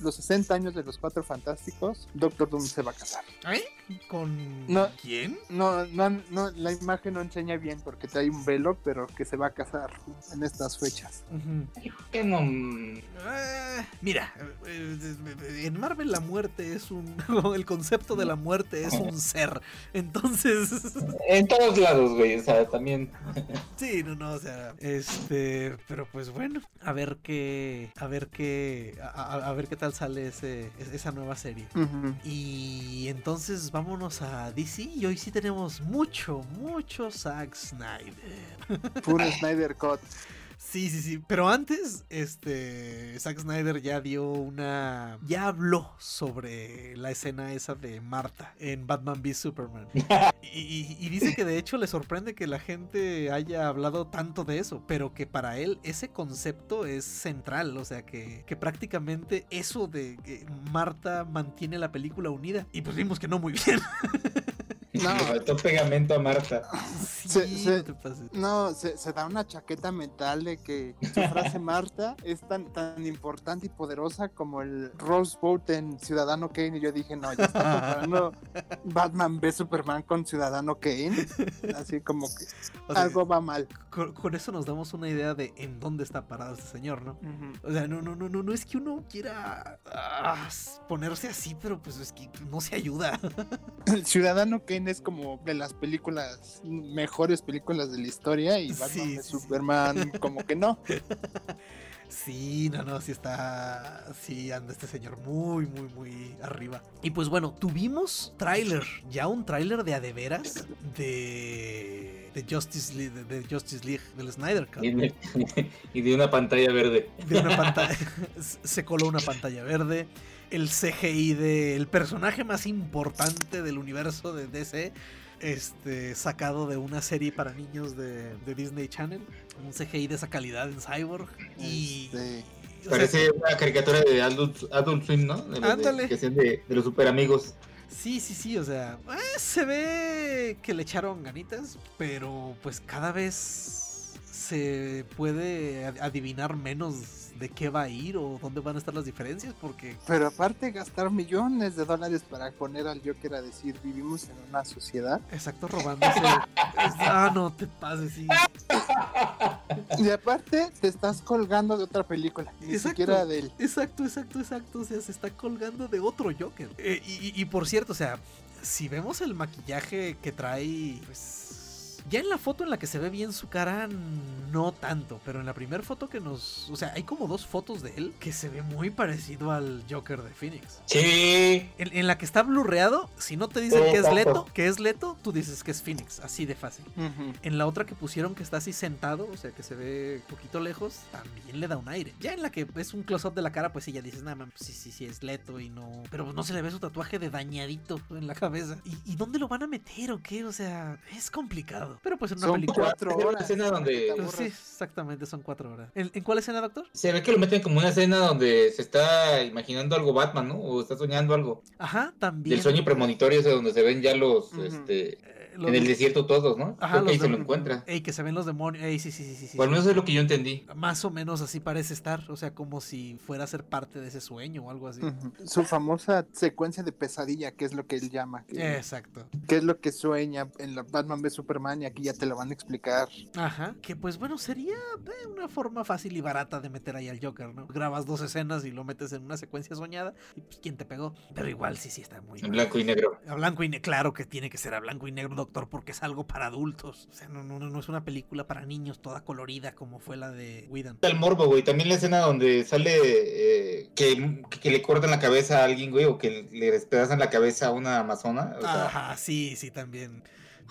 los 60 años de los Cuatro Fantásticos, Doctor Doom se va a casar. ¿Eh? ¿Con quién? No, no, no, la imagen no enseña bien porque trae un velo, pero que se va a casar en estas fechas. no? Eh, mira, eh, en Marvel la muerte es un. El concepto de la muerte es un ser. Entonces. En todos lados, güey. O sea, también. Sí, no, no, o sea. Este. Pero pues bueno, a ver qué. A ver qué. A, ver qué tal sale ese, esa nueva serie. Y entonces vámonos a DC. Y hoy sí tenemos mucho, mucho Zack Snyder. Puro Snyder Cut. Sí, sí, sí. Pero antes, este. Zack Snyder ya dio una. Ya habló sobre la escena esa de Marta en Batman v Superman. Y, dice que de hecho le sorprende que la gente haya hablado tanto de eso. Pero que para él ese concepto es central. O sea que, que prácticamente eso de que Marta mantiene la película unida. Y pues vimos que no muy bien. No. Le faltó pegamento a Marta. no, se, da una chaqueta mental de que su frase Marta es tan, tan importante y poderosa como el Rose Vote en Ciudadano Kane. Y yo dije, no, ya está comparando Batman v Superman con Ciudadano Kane. Así como que algo va mal. Con, eso nos damos una idea de en dónde está parado este señor, ¿no? O sea, no, no, no, no, no es que uno quiera ah, ponerse así, pero pues es que no se ayuda. El Ciudadano Kane es como de las películas, mejores películas de la historia y Batman Superman como que no. Sí, no, no, sí está. Sí, anda este señor muy, muy, muy arriba. Y pues bueno, tuvimos tráiler, ya un tráiler de adeveras de. de Justice League, de, Justice League, del Snyder Cut. Y de, una pantalla verde. De una pantalla. se coló una pantalla verde el CGI del personaje más importante del universo de DC, este, sacado de una serie para niños de, Disney Channel. Un CGI de esa calidad en Cyborg. Y. Este, parece una caricatura de Adult, Swim, ¿no? De, los super amigos. Sí, sí, sí, o sea, eh, se ve que le echaron ganitas, pero pues cada vez se puede adivinar menos de qué va a ir o dónde van a estar las diferencias, porque... Pero aparte gastar millones de dólares para poner al Joker a decir, vivimos en una sociedad. Exacto, robándose... ah, no, te pases, sí. Y aparte te estás colgando de otra película, ni siquiera de él. Exacto, exacto, exacto, o sea, se está colgando de otro Joker. Eh, y, y por cierto, o sea, si vemos el maquillaje que trae, pues ya en la foto en la que se ve bien su cara, no tanto, pero en la primera foto que nos... O sea, hay como dos fotos de él que se ve muy parecido al Joker de Phoenix. Sí. En, la que está blurreado, si no te dicen que es Leto, que es Leto, tú dices que es Phoenix, así de fácil. En la otra que pusieron que está así sentado, o sea, que se ve poquito lejos, también le da un aire. Ya en la que es un close-up de la cara, pues sí, ya dices, nada, pues sí, sí, sí, es Leto y no... Pero no se le ve su tatuaje de dañadito en la cabeza. ¿Y, y dónde lo van a meter o qué? O sea, es complicado. Pero pues en una son película. cuatro horas. escena donde. Pues sí, exactamente, son cuatro horas. ¿En, ¿En, cuál escena, doctor? Se ve que lo meten como una escena donde se está imaginando algo Batman, ¿no? O está soñando algo. Ajá, también. Del sueño premonitorio ese donde se ven ya los, uh -huh. este en el desierto todos, ¿no? Ajá, Creo que ahí se lo encuentra. Ey, que se ven los demonios. Ey, sí, sí, sí, sí. Por lo menos es lo que yo entendí. Más o menos así parece estar. O sea, como si fuera a ser parte de ese sueño o algo así. Uh -huh. Su famosa secuencia de pesadilla, que es lo que él llama. Que, Exacto. Que es lo que sueña en la Batman v Superman y aquí ya te lo van a explicar. Ajá. Que pues bueno, sería una forma fácil y barata de meter ahí al Joker, ¿no? Grabas dos escenas y lo metes en una secuencia soñada y pues quién te pegó. Pero igual sí, sí está muy... En blanco y negro. A blanco y negro. Claro que tiene que ser a blanco y negro, doctor, porque es algo para adultos. O sea, no, no, no es una película para niños toda colorida como fue la de Whedon. El morbo, güey. También la escena donde sale eh, que, que, le cortan la cabeza a alguien, güey, o que le despedazan la cabeza a una amazona. O sea... Ajá, sí, sí, impresión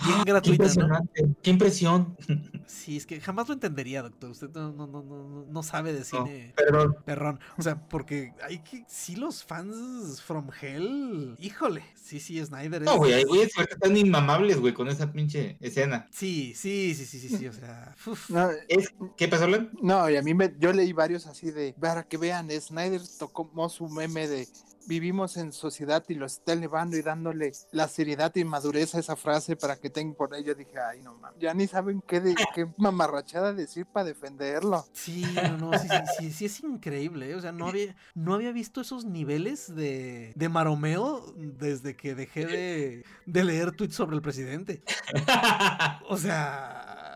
bien gratuita, Qué, ¿no? Qué impresión. Sí, es que jamás lo entendería, doctor. Usted no, no, no, no, no sabe de cine. No, perdón. Perdón. O sea, porque hay que. Sí, los fans from Hell. Híjole. Sí, sí, Snyder. No, güey, güeyes que están inmamables, güey, con esa pinche escena. Sí, sí, sí, sí, sí, sí. O sea. No, es, ¿Qué pasó, Len? No, y a mí me, yo leí varios así de. Para que vean, Snyder tocó su meme de vivimos en sociedad y lo está elevando y dándole la seriedad y madurez a esa frase para que tengan por ello. Dije, ay, no mames, ya ni saben qué, de, qué mamarrachada decir para defenderlo. Sí, no, no, sí, sí, sí, sí, es increíble. ¿eh? O sea, no había, no había visto esos niveles de, de maromeo desde que dejé de, de leer tweets sobre el presidente. O sea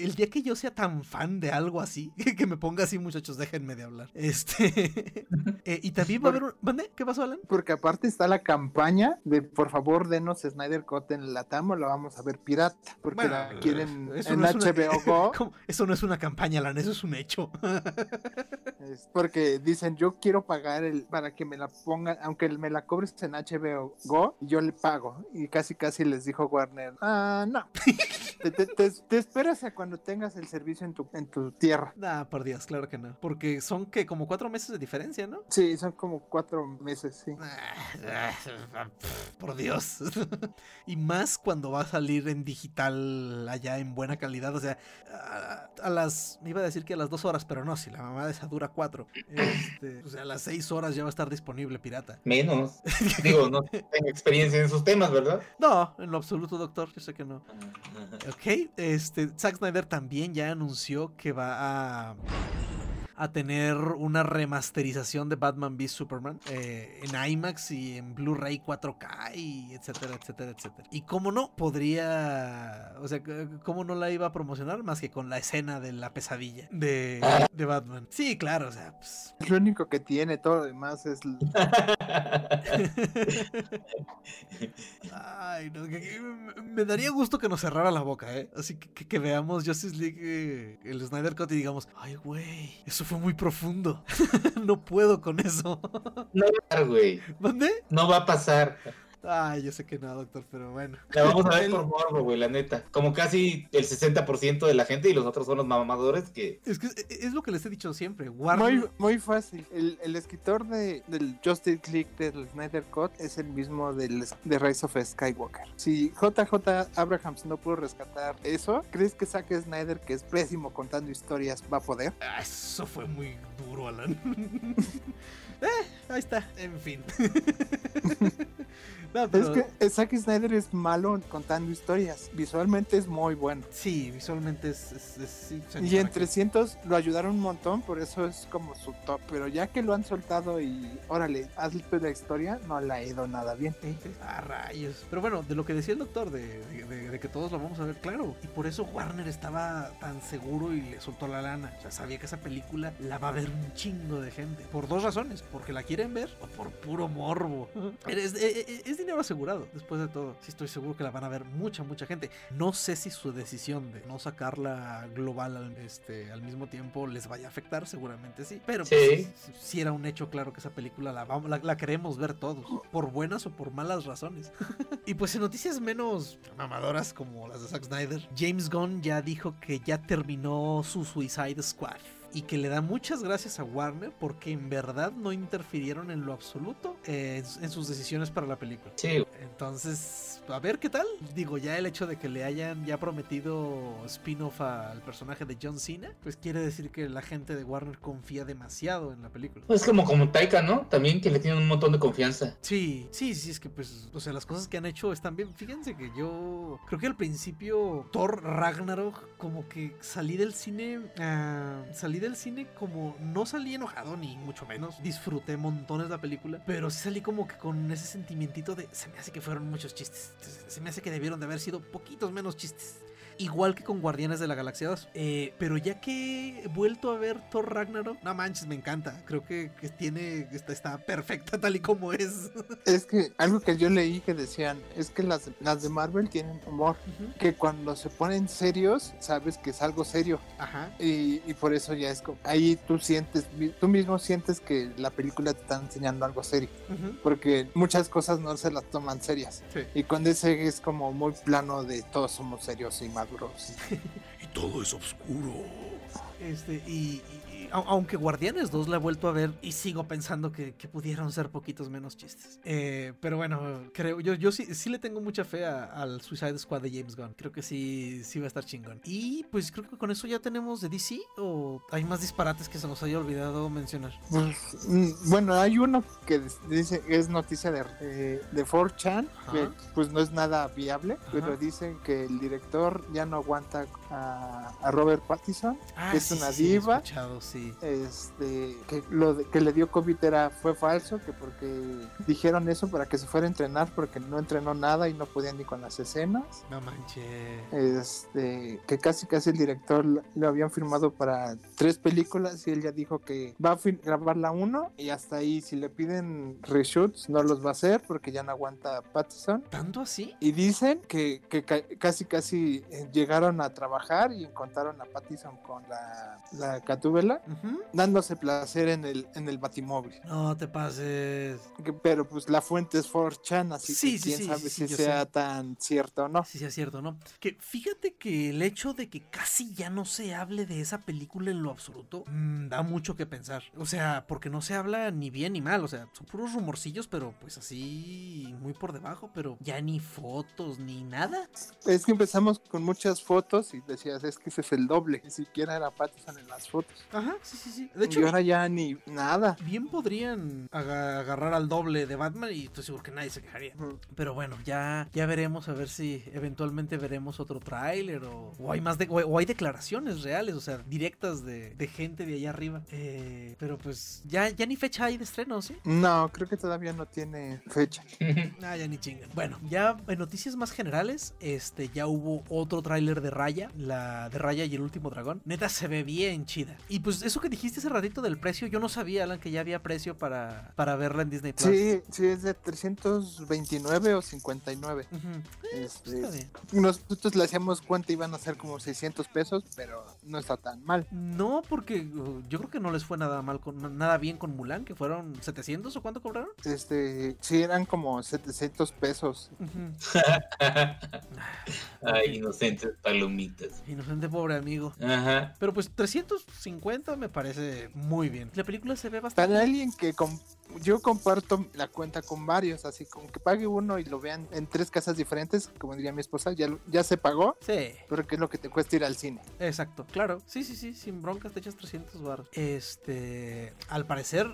el día que yo sea tan fan de algo así, que me ponga así, muchachos, déjenme de hablar. Este. eh, y también va a haber un. ¿Mande? ¿Qué pasó, Alan? Porque aparte está la campaña de por favor denos Snyder Cut en la TAM o la vamos a ver pirata. Porque bueno, la quieren en no HBO una... Go. ¿Cómo? Eso no es una campaña, Alan, eso es un hecho. es porque dicen yo quiero pagar el para que me la pongan, aunque me la cobres en HBO Go, yo le pago. Y casi casi les dijo Warner, ah, no. te, te, te, te esperas a cuando tengas el servicio en tu, en tu tierra. Nah, por Dios, claro que no. Porque son que como cuatro meses de diferencia, ¿no? Sí, son como cuatro meses, sí. por Dios. y más cuando va a salir en digital allá en buena calidad. O sea, a, a, las. Me iba a decir que a las dos horas, pero no, si la mamá de esa dura cuatro. Este, o sea, a las seis horas ya va a estar disponible pirata. Menos. Digo, no tengo experiencia en esos temas, ¿verdad? No, en lo absoluto, doctor. Yo sé que no. Ok, este, Zack Snyder también ya anunció que va a a tener una remasterización de Batman v Superman eh, en IMAX y en Blu-ray 4K y etcétera, etcétera, etcétera. Y cómo no, podría, o sea, cómo no la iba a promocionar más que con la escena de la pesadilla de, de Batman. Sí, claro, o sea, pues... Es lo único que tiene, todo lo demás es... Ay, no, que, que, me daría gusto que nos cerrara la boca, ¿eh? Así que, que, que veamos Justice League, eh, el Snyder Cut y digamos, ay, güey, eso fue muy profundo. no puedo con eso. no va a pasar, güey. ¿Dónde? No va a pasar. Ay, yo sé que no, doctor, pero bueno. La vamos a ver por morbo, güey, la neta. Como casi el 60% de la gente y los otros son los mamadores que... Es que es lo que les he dicho siempre. Warner... Muy, muy fácil. El, el escritor de, del Justice League del Snyder Cut es el mismo del, de Rise of Skywalker. Si JJ Abrahams no pudo rescatar eso, ¿crees que Zack Snyder, que es pésimo contando historias, va a poder? Ah, eso fue muy duro, Alan. eh, ahí está, en fin. No, pero... Es que Zack Snyder es malo contando historias. Visualmente es muy bueno. Sí, visualmente es. es, es y en 300 lo ayudaron un montón, por eso es como su top. Pero ya que lo han soltado y órale, hazle la historia, no la ha ido nada bien. Ah, rayos. Pero bueno, de lo que decía el doctor, de, de, de, de, que todos lo vamos a ver, claro. Y por eso Warner estaba tan seguro y le soltó la lana. O sea, sabía que esa película la va a ver un chingo de gente. Por dos razones: porque la quieren ver o por puro morbo. es, es, es dinero asegurado, después de todo. Sí estoy seguro que la van a ver mucha, mucha gente. No sé si su decisión de no sacarla global al, este, al mismo tiempo les vaya a afectar, seguramente sí. Pero sí. Pues, sí era un hecho claro que esa película la, vamos, la, la queremos ver todos, por buenas o por malas razones. y pues en noticias menos mamadoras como las de Zack Snyder, James Gunn ya dijo que ya terminó su Suicide Squad y que le da muchas gracias a Warner porque en verdad no interfirieron en lo absoluto eh, en, en, sus decisiones para la película. Sí. Entonces, a ver qué tal. Digo, ya el hecho de que le hayan ya prometido spin-off al personaje de John Cena, pues quiere decir que la gente de Warner confía demasiado en la película. Pues como como Taika, ¿no? También que le tienen un montón de confianza. Sí, sí, sí, es que pues, o sea, las cosas que han hecho están bien. Fíjense que yo creo que al principio Thor Ragnarok como que salí del cine, uh, salí del cine como no salí enojado ni mucho menos, disfruté montones la película, pero sí salí como que con ese sentimientito de se me hace que fueron muchos chistes, se me hace que debieron de haber sido poquitos menos chistes igual que con Guardianes de la Galaxia 2. Eh, pero ya que he vuelto a ver Thor Ragnarok, no manches, me encanta. Creo que, tiene, está, está, perfecta tal y como es. Es que algo que yo leí que decían es que las, las de Marvel tienen humor, que cuando se ponen serios, sabes que es algo serio. Ajá. Y, por eso ya es como, ahí tú sientes, tú mismo sientes que la película te está enseñando algo serio. Porque muchas cosas no se las toman serias. Y con ese es como muy plano de todos somos serios y más y todo es oscuro. Este, y, aunque Guardianes 2 la he vuelto a ver y sigo pensando que, pudieron ser poquitos menos chistes. Eh, pero bueno, creo, yo, yo sí, sí le tengo mucha fe al Suicide Squad de James Gunn. Creo que sí, sí va a estar chingón. Y pues creo que con eso ya tenemos de DC o hay más disparates que se nos haya olvidado mencionar. Pues, mm, bueno, hay uno que dice es noticia de, eh, de 4chan, que pues no es nada viable, pero dicen que el director ya no aguanta a, Robert Pattinson, ah, que es una diva. Este, que lo que le dio COVID era fue falso, que porque dijeron eso para que se fuera a entrenar porque no entrenó nada y no podía ni con las escenas. No manches. Este, que casi casi el director lo habían firmado para tres películas y él ya dijo que va a grabar la uno y hasta ahí si le piden reshoots no los va a hacer porque ya no aguanta Pattinson. ¿Tanto así? Y dicen que, que casi casi eh, llegaron a trabajar y encontraron a Pattinson con la, la catúbela dándose placer en el, en el batimóvil. No te pases. pero pues la fuente es 4chan, así que quién sabe si sea tan cierto o no. Sí, sea cierto, ¿no? Que fíjate que el hecho de que casi ya no se hable de esa película en lo absoluto mm, da mucho que pensar. O sea, porque no se habla ni bien ni mal, o sea, son puros rumorcillos, pero pues así muy por debajo, pero ya ni fotos ni nada. Es que empezamos con muchas fotos y decías, es que ese es el doble, ni siquiera era Pattinson en las fotos. Ajá, sí, sí, sí. De hecho, y ahora ya ni nada. Bien podrían agarrar al doble de Batman y estoy seguro que nadie se quejaría. Pero bueno, ya, ya veremos a ver si eventualmente veremos otro tráiler o, hay más de, o, hay declaraciones reales, o sea, directas de, gente de allá arriba. Eh, pero pues ya, ya ni fecha hay de estreno, ¿sí? No, creo que todavía no tiene fecha. ah, ya ni chingan. Bueno, ya en noticias más generales, este ya hubo otro tráiler de Raya, la de Raya y el último dragón. Neta se ve bien chida. Y pues eso que dijiste ese ratito del precio, yo no sabía, Alan, que ya había precio para, para verla en Disney Plus. Sí, sí, es de 329 o 59. este, nosotros le hacíamos cuenta iban a ser como 600 pesos, pero no está tan mal. No, porque uh, yo creo que no les fue nada mal, con nada bien con Mulan, que fueron 700 o cuánto cobraron. Este, sí, eran como 700 pesos. Ay, inocentes palomitas. Inocente pobre amigo. Ajá. Pero pues 350 me parece muy bien. La película se ve bastante. Para alguien que yo comparto la cuenta con varios, así como que pague uno y lo vean en tres casas diferentes, como diría mi esposa, ya, ya se pagó. Sí. Pero que es lo que te cuesta ir al cine. Exacto, claro. Sí, sí, sí, sin broncas te echas 300 baros. Este, al parecer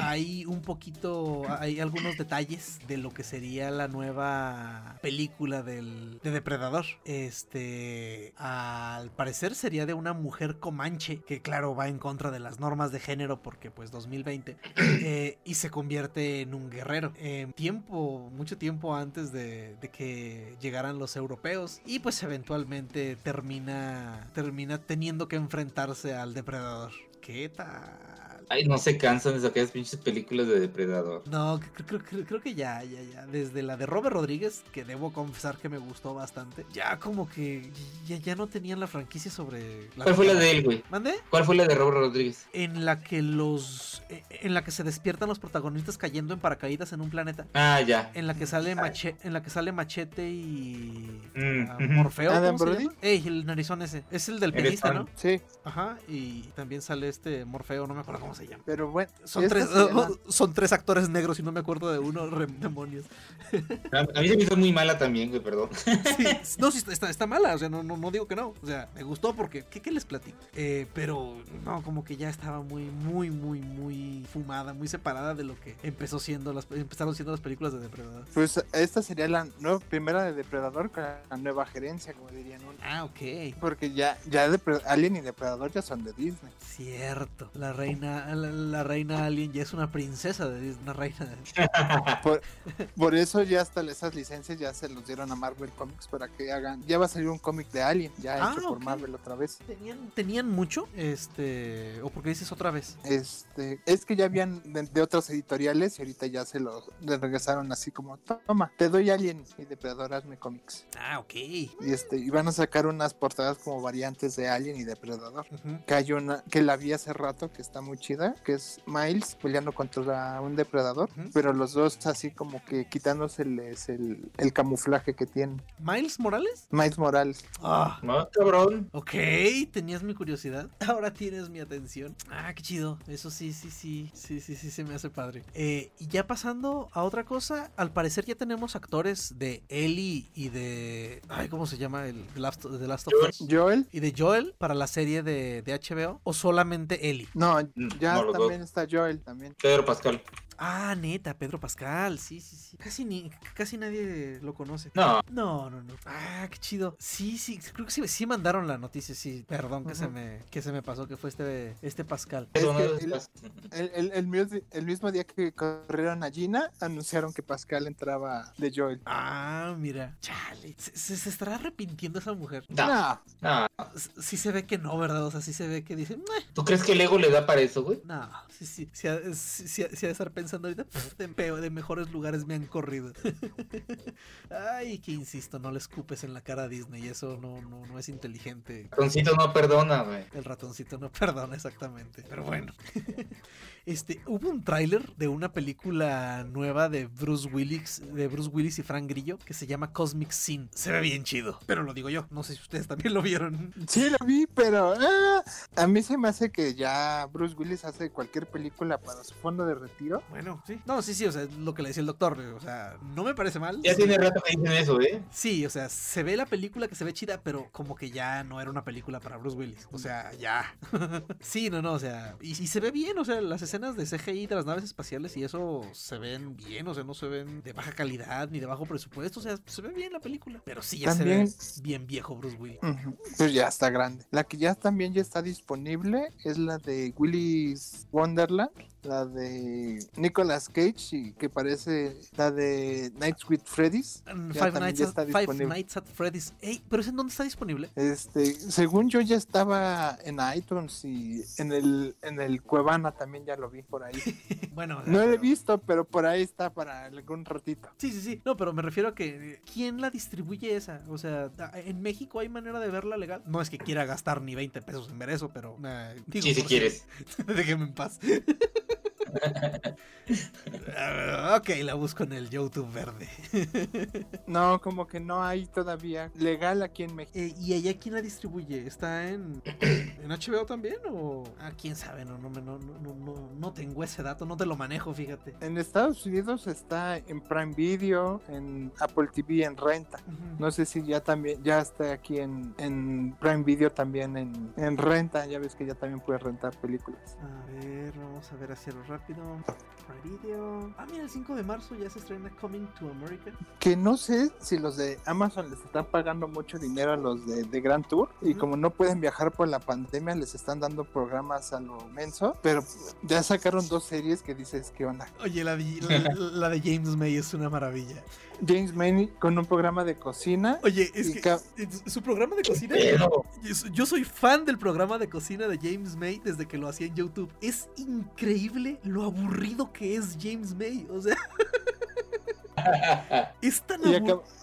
hay un poquito, hay algunos detalles de lo que sería la nueva película del, de Depredador. Este, al parecer sería de una mujer comanche que claro va en contra de las normas de género porque pues 2020 eh, y se convierte en un guerrero. tiempo, mucho tiempo antes de, que llegaran los europeos y pues eventualmente termina, termina teniendo que enfrentarse al depredador. ¿Qué tal? Ay, no se cansan de sacar pinches películas de Depredador. No, creo, que ya, ya, ya. Desde la de Robert Rodríguez, que debo confesar que me gustó bastante, ya como que ya, no tenían la franquicia sobre... ¿Cuál fue la de él, güey? ¿Mande? ¿Cuál fue la de Robert Rodríguez? En la que los... Eh, en la que se despiertan los protagonistas cayendo en paracaídas en un planeta. Ah, ya. En la que sale, mache, en la que sale Machete y... Mm, Morfeo. ¿Adam Brody? Ey, el narizón ese. Es el del pianista, ¿no? Sí. Ajá, y también sale este Morfeo, no me acuerdo cómo cómo se llama. Pero bueno, son tres, son tres actores negros y no me acuerdo de uno, demonios. A, mí se me hizo muy mala también, güey, perdón. no, sí, está, está mala, o sea, no, no, no, digo que no. O sea, me gustó porque, ¿qué, qué les platico? Eh, pero no, como que ya estaba muy, muy, muy, muy fumada, muy separada de lo que empezó siendo las, empezaron siendo las películas de Depredador. Pues esta sería la nueva, primera de Depredador con la nueva gerencia, como dirían. Ah, ok. Porque ya, ya Alien y Depredador ya son de Disney. Cierto. La reina, la, reina Alien ya es una princesa de Disney, una reina. por, eso ya hasta esas licencias ya se los dieron a Marvel Comics para que hagan. Ya va a salir un cómic de Alien, ya hecho ah, por Marvel otra vez. ¿Tenían, ¿Tenían mucho? Este. ¿O porque dices otra vez? Este. Es que ya habían de, otras editoriales y ahorita ya se los regresaron así como: Toma, te doy Alien y Depredador, hazme cómics. Ah, ok. Y este, y van a sacar unas portadas como variantes de Alien y Depredador. Que hay una, que la vi hace rato, que está muy chida, que es Miles peleando contra un depredador, pero los dos así como que quitándoseles el, el camuflaje que tienen. ¿Miles Morales? Miles Morales. Ah, no, cabrón. Ok, tenías mi curiosidad. Ahora tienes mi atención. Ah, qué chido. Eso sí, sí, sí. Sí, sí, sí, se me hace padre. Eh, y ya pasando a otra cosa, al parecer ya tenemos actores de Ellie y de. Ay, ¿cómo se llama? El The Last, Last of Us. Joel. Y de Joel para la serie de, de HBO. ¿O solamente Ellie? No, ya también está Joel también. Pedro Pascal. Ah, neta, Pedro Pascal, sí, sí, sí. Casi, ni, casi nadie lo conoce. No. No, no, no. Ah, qué chido. Sí, sí, creo que sí, sí mandaron la noticia, sí. Perdón que, se me, que se me pasó, que fue este, este Pascal. el, el, mismo día que corrieron a Gina, anunciaron que Pascal entraba de Joel. Ah, mira. Chale. ¿Se, se, estará arrepintiendo esa mujer? No. no. Sí se ve que no, ¿verdad? O sea, sí se ve que dice... ¿Tú crees que el ego le da para eso, güey? No, sí. Sí, sí, sí, sí ha de estar pensando ahorita, de, de, mejores lugares me han corrido. Ay, que insisto, no le escupes en la cara a Disney, eso no, no, no es inteligente. El ratoncito no perdona, güey. El ratoncito no perdona, exactamente. Pero bueno. Este, hubo un tráiler de una película nueva de Bruce Willis, de Bruce Willis y Frank Grillo, que se llama Cosmic Sin. Se ve bien chido, pero lo digo yo. No sé si ustedes también lo vieron. Sí, lo vi, pero ah, a mí se me hace que ya Bruce Willis hace cualquier película para su fondo de retiro. Bueno, sí. No, sí, sí, o sea, es lo que le decía el doctor. O sea, no me parece mal. Ya tiene rato que dicen eso, ¿eh? Sí, o sea, se ve la película que se ve chida, pero como que ya no era una película para Bruce Willis. O sea, ya. sí, no, no, o sea, y, y se ve bien, o sea, las escenas de CGI de las naves espaciales y eso se ven bien, o sea, no se ven de baja calidad ni de bajo presupuesto, o sea, se ve bien la película. Pero sí, ya se ve bien viejo Bruce Willis. Pues ya está grande. La que ya también ya está disponible es la de Wonderland la de Nicolas Cage y que parece la de Nights with Freddy's. Mm, Five, Nights, at, Freddy's. ¿pero es en dónde está disponible? Este, según yo ya estaba en iTunes y en el en el Cuevana también ya lo vi por ahí. bueno, no lo he visto, pero por ahí está para algún ratito. Sí, sí, sí. No, pero me refiero a que ¿quién la distribuye esa? O sea, en México hay manera de verla legal. No es que quiera gastar ni 20 pesos en ver eso, pero eh, sí, si quieres. Déjeme en paz. Ok, la busco en el YouTube verde. no, como que no hay todavía legal aquí en México. Eh, ¿Y ella quién la distribuye? ¿Está en, en HBO también? ¿O ah, quién sabe? No, no, no, no, no, tengo ese dato, no te lo manejo, fíjate. En Estados Unidos está en Prime Video, en Apple TV, en renta. No sé si ya también, ya está aquí en, en Prime Video también en, en renta. Ya ves que ya también puedes rentar películas. A ver, vamos a ver hacia lo rápido rápido. Ah, mira, el 5 de marzo ya se estrena Coming to America. Que no sé si los de Amazon les están pagando mucho dinero a los de, de Grand Tour. Y como no pueden viajar por la pandemia, les están dando programas a lo menso. Pero ya sacaron dos series que dices que onda. Oye, la la de James May es una maravilla. James May con un programa de cocina. Oye, es que su programa de cocina. Yo soy fan del programa de cocina de James May desde que lo hacía en YouTube. Es increíble lo aburrido que es James May. O sea. es, tan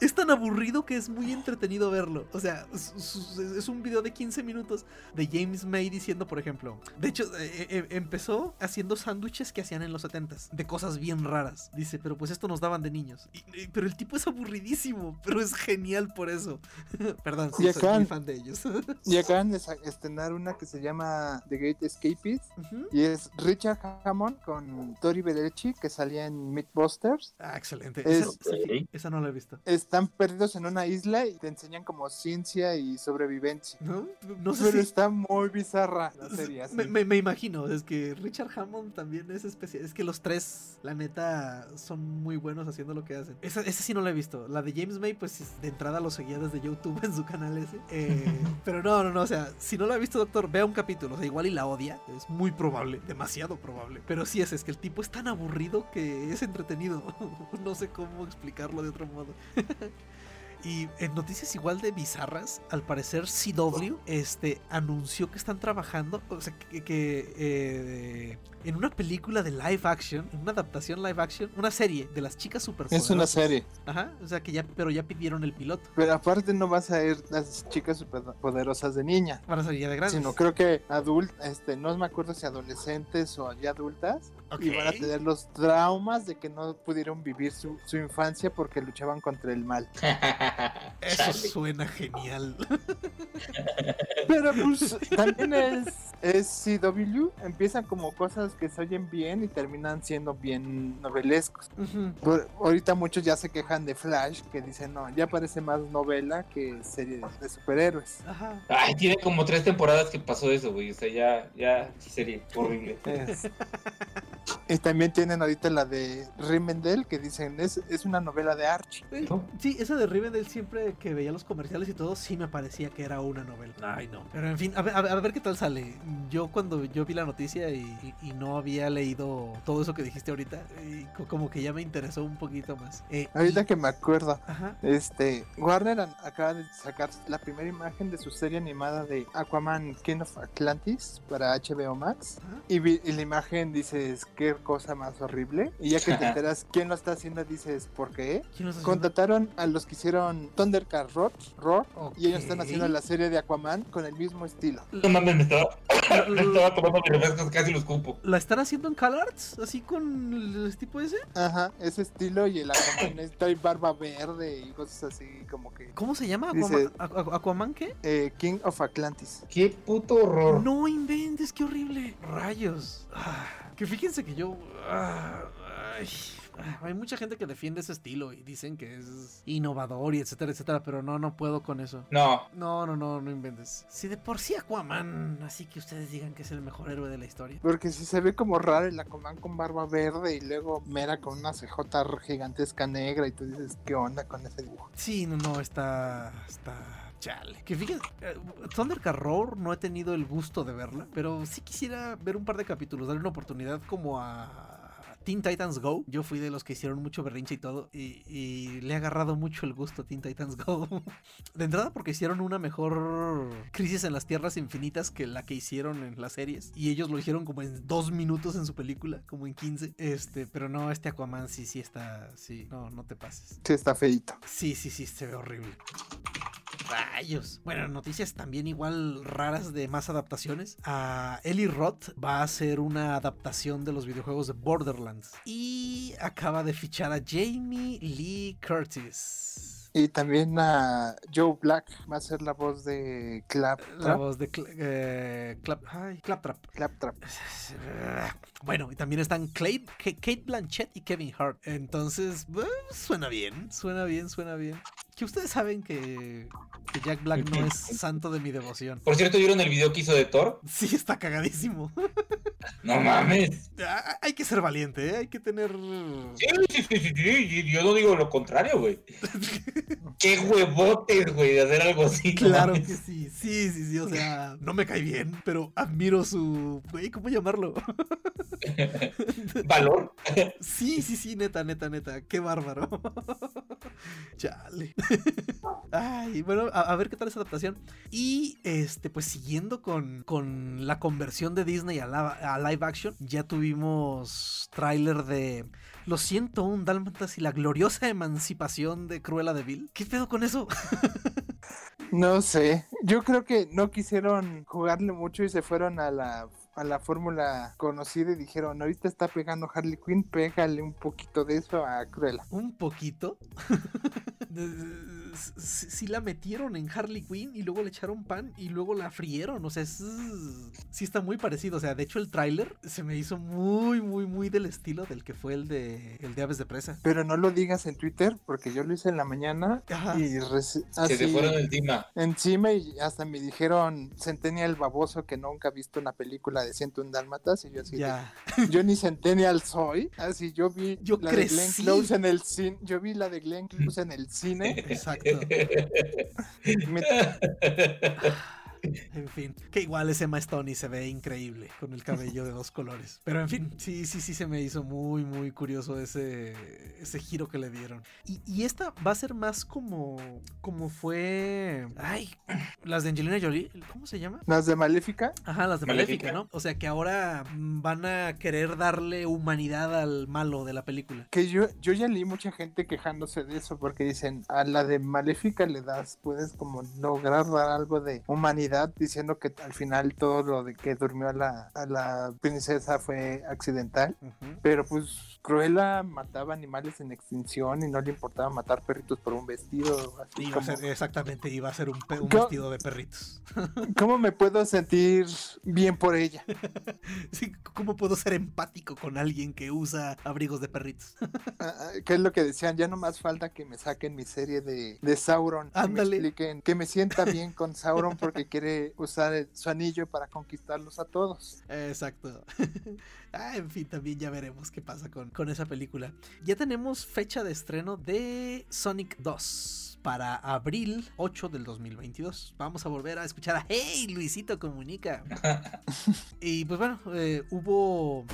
es tan aburrido que es muy entretenido verlo. O sea, es, un video de 15 minutos de James May diciendo, por ejemplo, de hecho, eh, eh, empezó haciendo sándwiches que hacían en los 70s, de cosas bien raras. Dice, pero pues esto nos daban de niños. pero el tipo es aburridísimo, pero es genial por eso. Perdón, soy muy fan de ellos. y acaban de estrenar una que se llama The Great Escapist y es Richard Hammond con Tori Bederci que salía en Mythbusters. Ah, excelente. Esa, no la he visto. Están perdidos en una isla y te enseñan como ciencia y sobrevivencia. No, no sé Pero está muy bizarra la serie. Me, imagino, es que Richard Hammond también es especial. Es que los tres, la neta, son muy buenos haciendo lo que hacen. Esa, sí no la he visto. La de James May, pues de entrada lo seguía desde YouTube en su canal ese. Eh, pero no, no, no. O sea, si no la ha visto, doctor, vea un capítulo. O sea, igual y la odia. Es muy probable, demasiado probable. Pero sí es, es que el tipo es tan aburrido que es entretenido. no sé cómo explicarlo de otro modo. Y en noticias igual de bizarras, al parecer CW este, anunció que están trabajando, o sea, que, eh, en una película de live action, en una adaptación live action, una serie de las chicas superpoderosas. Es una serie. Ajá, o sea que ya, pero ya pidieron el piloto. Pero aparte no vas a ir las chicas superpoderosas de niña. Van a salir ya de grandes. Sino creo que adult, este, no me acuerdo si adolescentes o ya adultas. Y van a tener los traumas de que no pudieron vivir su, su infancia porque luchaban contra el mal. Eso suena genial. Pero pues también es, es CW, empiezan como cosas que se oyen bien y terminan siendo bien novelescos. ahorita muchos ya se quejan de Flash, que dicen, no, ya parece más novela que serie de superhéroes. Ay, tiene como tres temporadas que pasó eso, güey. O sea, ya, ya serie horrible. Y también tienen ahorita la de Rivendell, que dicen, es, es una novela de Archie. Sí, esa de Rivendell siempre que veía los comerciales y todo, sí me parecía que era una novela. Ay, no. Pero en fin, a ver, a ver, qué tal sale. Yo cuando yo vi la noticia y, no había leído todo eso que dijiste ahorita, como que ya me interesó un poquito más. Eh, ahorita que me acuerdo, este Warner acaba de sacar la primera imagen de su serie animada de Aquaman King of Atlantis para HBO Max. Y, la imagen dices, qué cosa más horrible. Y ya que te enteras quién lo está haciendo, dices, ¿por qué? Contrataron a los que hicieron Thundercat Roar, Roar y ellos están haciendo la serie de Aquaman con el mismo estilo. No mames, me estaba, me estaba tomando refrescos, casi los cupo. ¿La están haciendo en CalArts? ¿Así con el tipo ese? Ajá, ese estilo y el Aquaman está en barba verde y cosas así como que... ¿Cómo se llama? ¿Aquaman, ¿Aquaman qué? Eh, King of Atlantis. Qué puto horror. No inventes, qué horrible. Rayos. Ah, que fíjense que yo... Ay hay mucha gente que defiende ese estilo y dicen que es innovador y etcétera, etcétera, pero no, no puedo con eso. No. No, no, no, no inventes. Si de por sí Aquaman, así que ustedes digan que es el mejor héroe de la historia. Porque si se ve como raro el Aquaman con barba verde y luego Mera con una CJ gigantesca negra y tú dices, ¿qué onda con ese dibujo? Sí, no, no, está... está... Chale. Que fíjense, eh, Thunder Roar no he tenido el gusto de verla, pero sí quisiera ver un par de capítulos, darle una oportunidad como a Teen Titans Go. Yo fui de los que hicieron mucho berrinche y todo. Y, le he agarrado mucho el gusto a Teen Titans Go. de entrada porque hicieron una mejor crisis en las tierras infinitas que la que hicieron en las series. Y ellos lo hicieron como en dos minutos en su película, como en 15. Este, pero no, este Aquaman sí, sí está. Sí, no, no te pases. Sí, está feito. Sí, sí, sí, se ve horrible. Rayos. Bueno, noticias también igual raras de más adaptaciones. A Eli Roth va a hacer una adaptación de los videojuegos de Borderlands. Y acaba de fichar a Jamie Lee Curtis. Y también a Joe Black va a ser la voz de Clap. La voz de eh, Clap, Claptrap. Claptrap. Bueno, y también están Kate Blanchett y Kevin Hart. Entonces, suena bien, suena bien, suena bien. Que ustedes saben que, Jack Black no es santo de mi devoción. Por cierto, ¿vieron el video que hizo de Thor? Sí, está cagadísimo. No mames. Hay que ser valiente, ¿eh? Hay que tener. Sí, sí, sí, sí, Yo no digo lo contrario, güey. Qué huevotes, güey, de hacer algo así. Claro que sí, sí, sí, sí. O sea, no me cae bien, pero admiro su. Güey, ¿cómo llamarlo? ¿Valor? Sí, sí, sí, neta, neta, neta. Qué bárbaro. Chale. Ay, bueno, a, ver qué tal esa adaptación. Y este, pues siguiendo con, con la conversión de Disney a, a live action, ya tuvimos tráiler de Lo siento, un Dálmatas y la gloriosa emancipación de Cruella de Vil. ¿Qué pedo con eso? No sé, yo creo que no quisieron jugarle mucho y se fueron a la a la fórmula conocida y dijeron, ahorita está pegando Harley Quinn, pégale un poquito de eso a Cruella. ¿Un poquito? si la metieron en Harley Quinn y luego le echaron pan y luego la frieron. O sea, sí está muy parecido. O sea, de hecho el tráiler se me hizo muy, muy, muy del estilo del que fue el de, el de Aves de Presa. Pero no lo digas en Twitter porque yo lo hice en la mañana y así, se te fueron encima. Encima y hasta me dijeron Centennial baboso que nunca ha visto una película de un Dálmatas y yo así ya. yo ni Centennial soy. Así yo vi yo la de Glenn Close en el cine. Yo vi la de Glenn Close en el cine. Exacto. En fin, que igual ese Emma Stone se ve increíble con el cabello de dos colores. Pero en fin, sí, sí, sí se me hizo muy, muy curioso ese, ese giro que le dieron. Y, esta va a ser más como, como fue... Ay, las de Angelina Jolie, ¿cómo se llama? Las de Maléfica. Ajá, las de Maléfica, ¿no? O sea que ahora van a querer darle humanidad al malo de la película. Que yo, yo ya leí mucha gente quejándose de eso porque dicen, a la de Maléfica le das, puedes como lograr dar algo de humanidad diciendo que al final todo lo de que durmió a la, a la princesa fue accidental. Pero pues Cruella mataba animales en extinción y no le importaba matar perritos por un vestido. exactamente, iba a ser un, vestido de perritos. ¿Cómo me puedo sentir bien por ella? ¿Cómo puedo ser empático con alguien que usa abrigos de perritos? Ah, ah, ¿Qué es lo que decían? Ya no más falta que me saquen mi serie de, de Sauron. Ándale. Que que me sienta bien con Sauron porque quiere usar su anillo para conquistarlos a todos. Exacto. Ah, en fin, también ya veremos qué pasa con, con esa película. Ya tenemos fecha de estreno de Sonic 2 para abril 8 del 2022. Vamos a volver a escuchar a Hey Luisito Comunica. y pues bueno, eh, hubo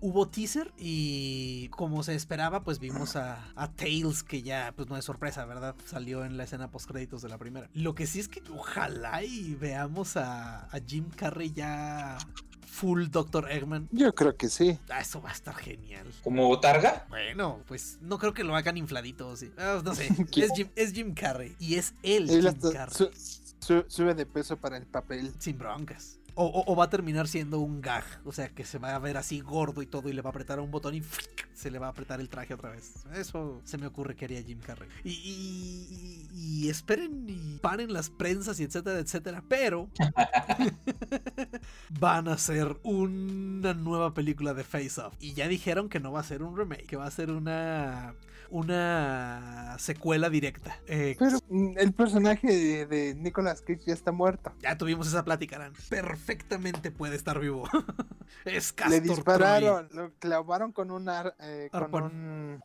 hubo teaser y como se esperaba, pues vimos a, Tails, que ya, pues no es sorpresa, ¿verdad? Salió en la escena post créditos de la primera. Lo que sí es que ojalá y veamos a, Jim Carrey ya full Dr. Eggman? Yo creo que sí. Ah, eso va a estar genial. ¿Como botarga? Bueno, pues no creo que lo hagan infladito, sí. Ah, no sé. es, Jim, Carrey. Y es él, Jim Carrey. sube de peso para el papel. Sin broncas. O, va a terminar siendo un gag. O sea, que se va a ver así gordo y todo y le va a apretar un botón y se le va a apretar el traje otra vez. Eso se me ocurre que haría Jim Carrey. Y, y, esperen y paren las prensas y etcétera, etcétera. Pero van a hacer una nueva película de Face Off. Y ya dijeron que no va a ser un remake, que va a ser una una secuela directa. Eh, Pero mm, el personaje de, Nicolas Cage ya está muerto. Ya tuvimos esa plática, Aran. Perfectamente puede estar vivo. es Castor Le dispararon, lo clavaron con un, eh, arpón.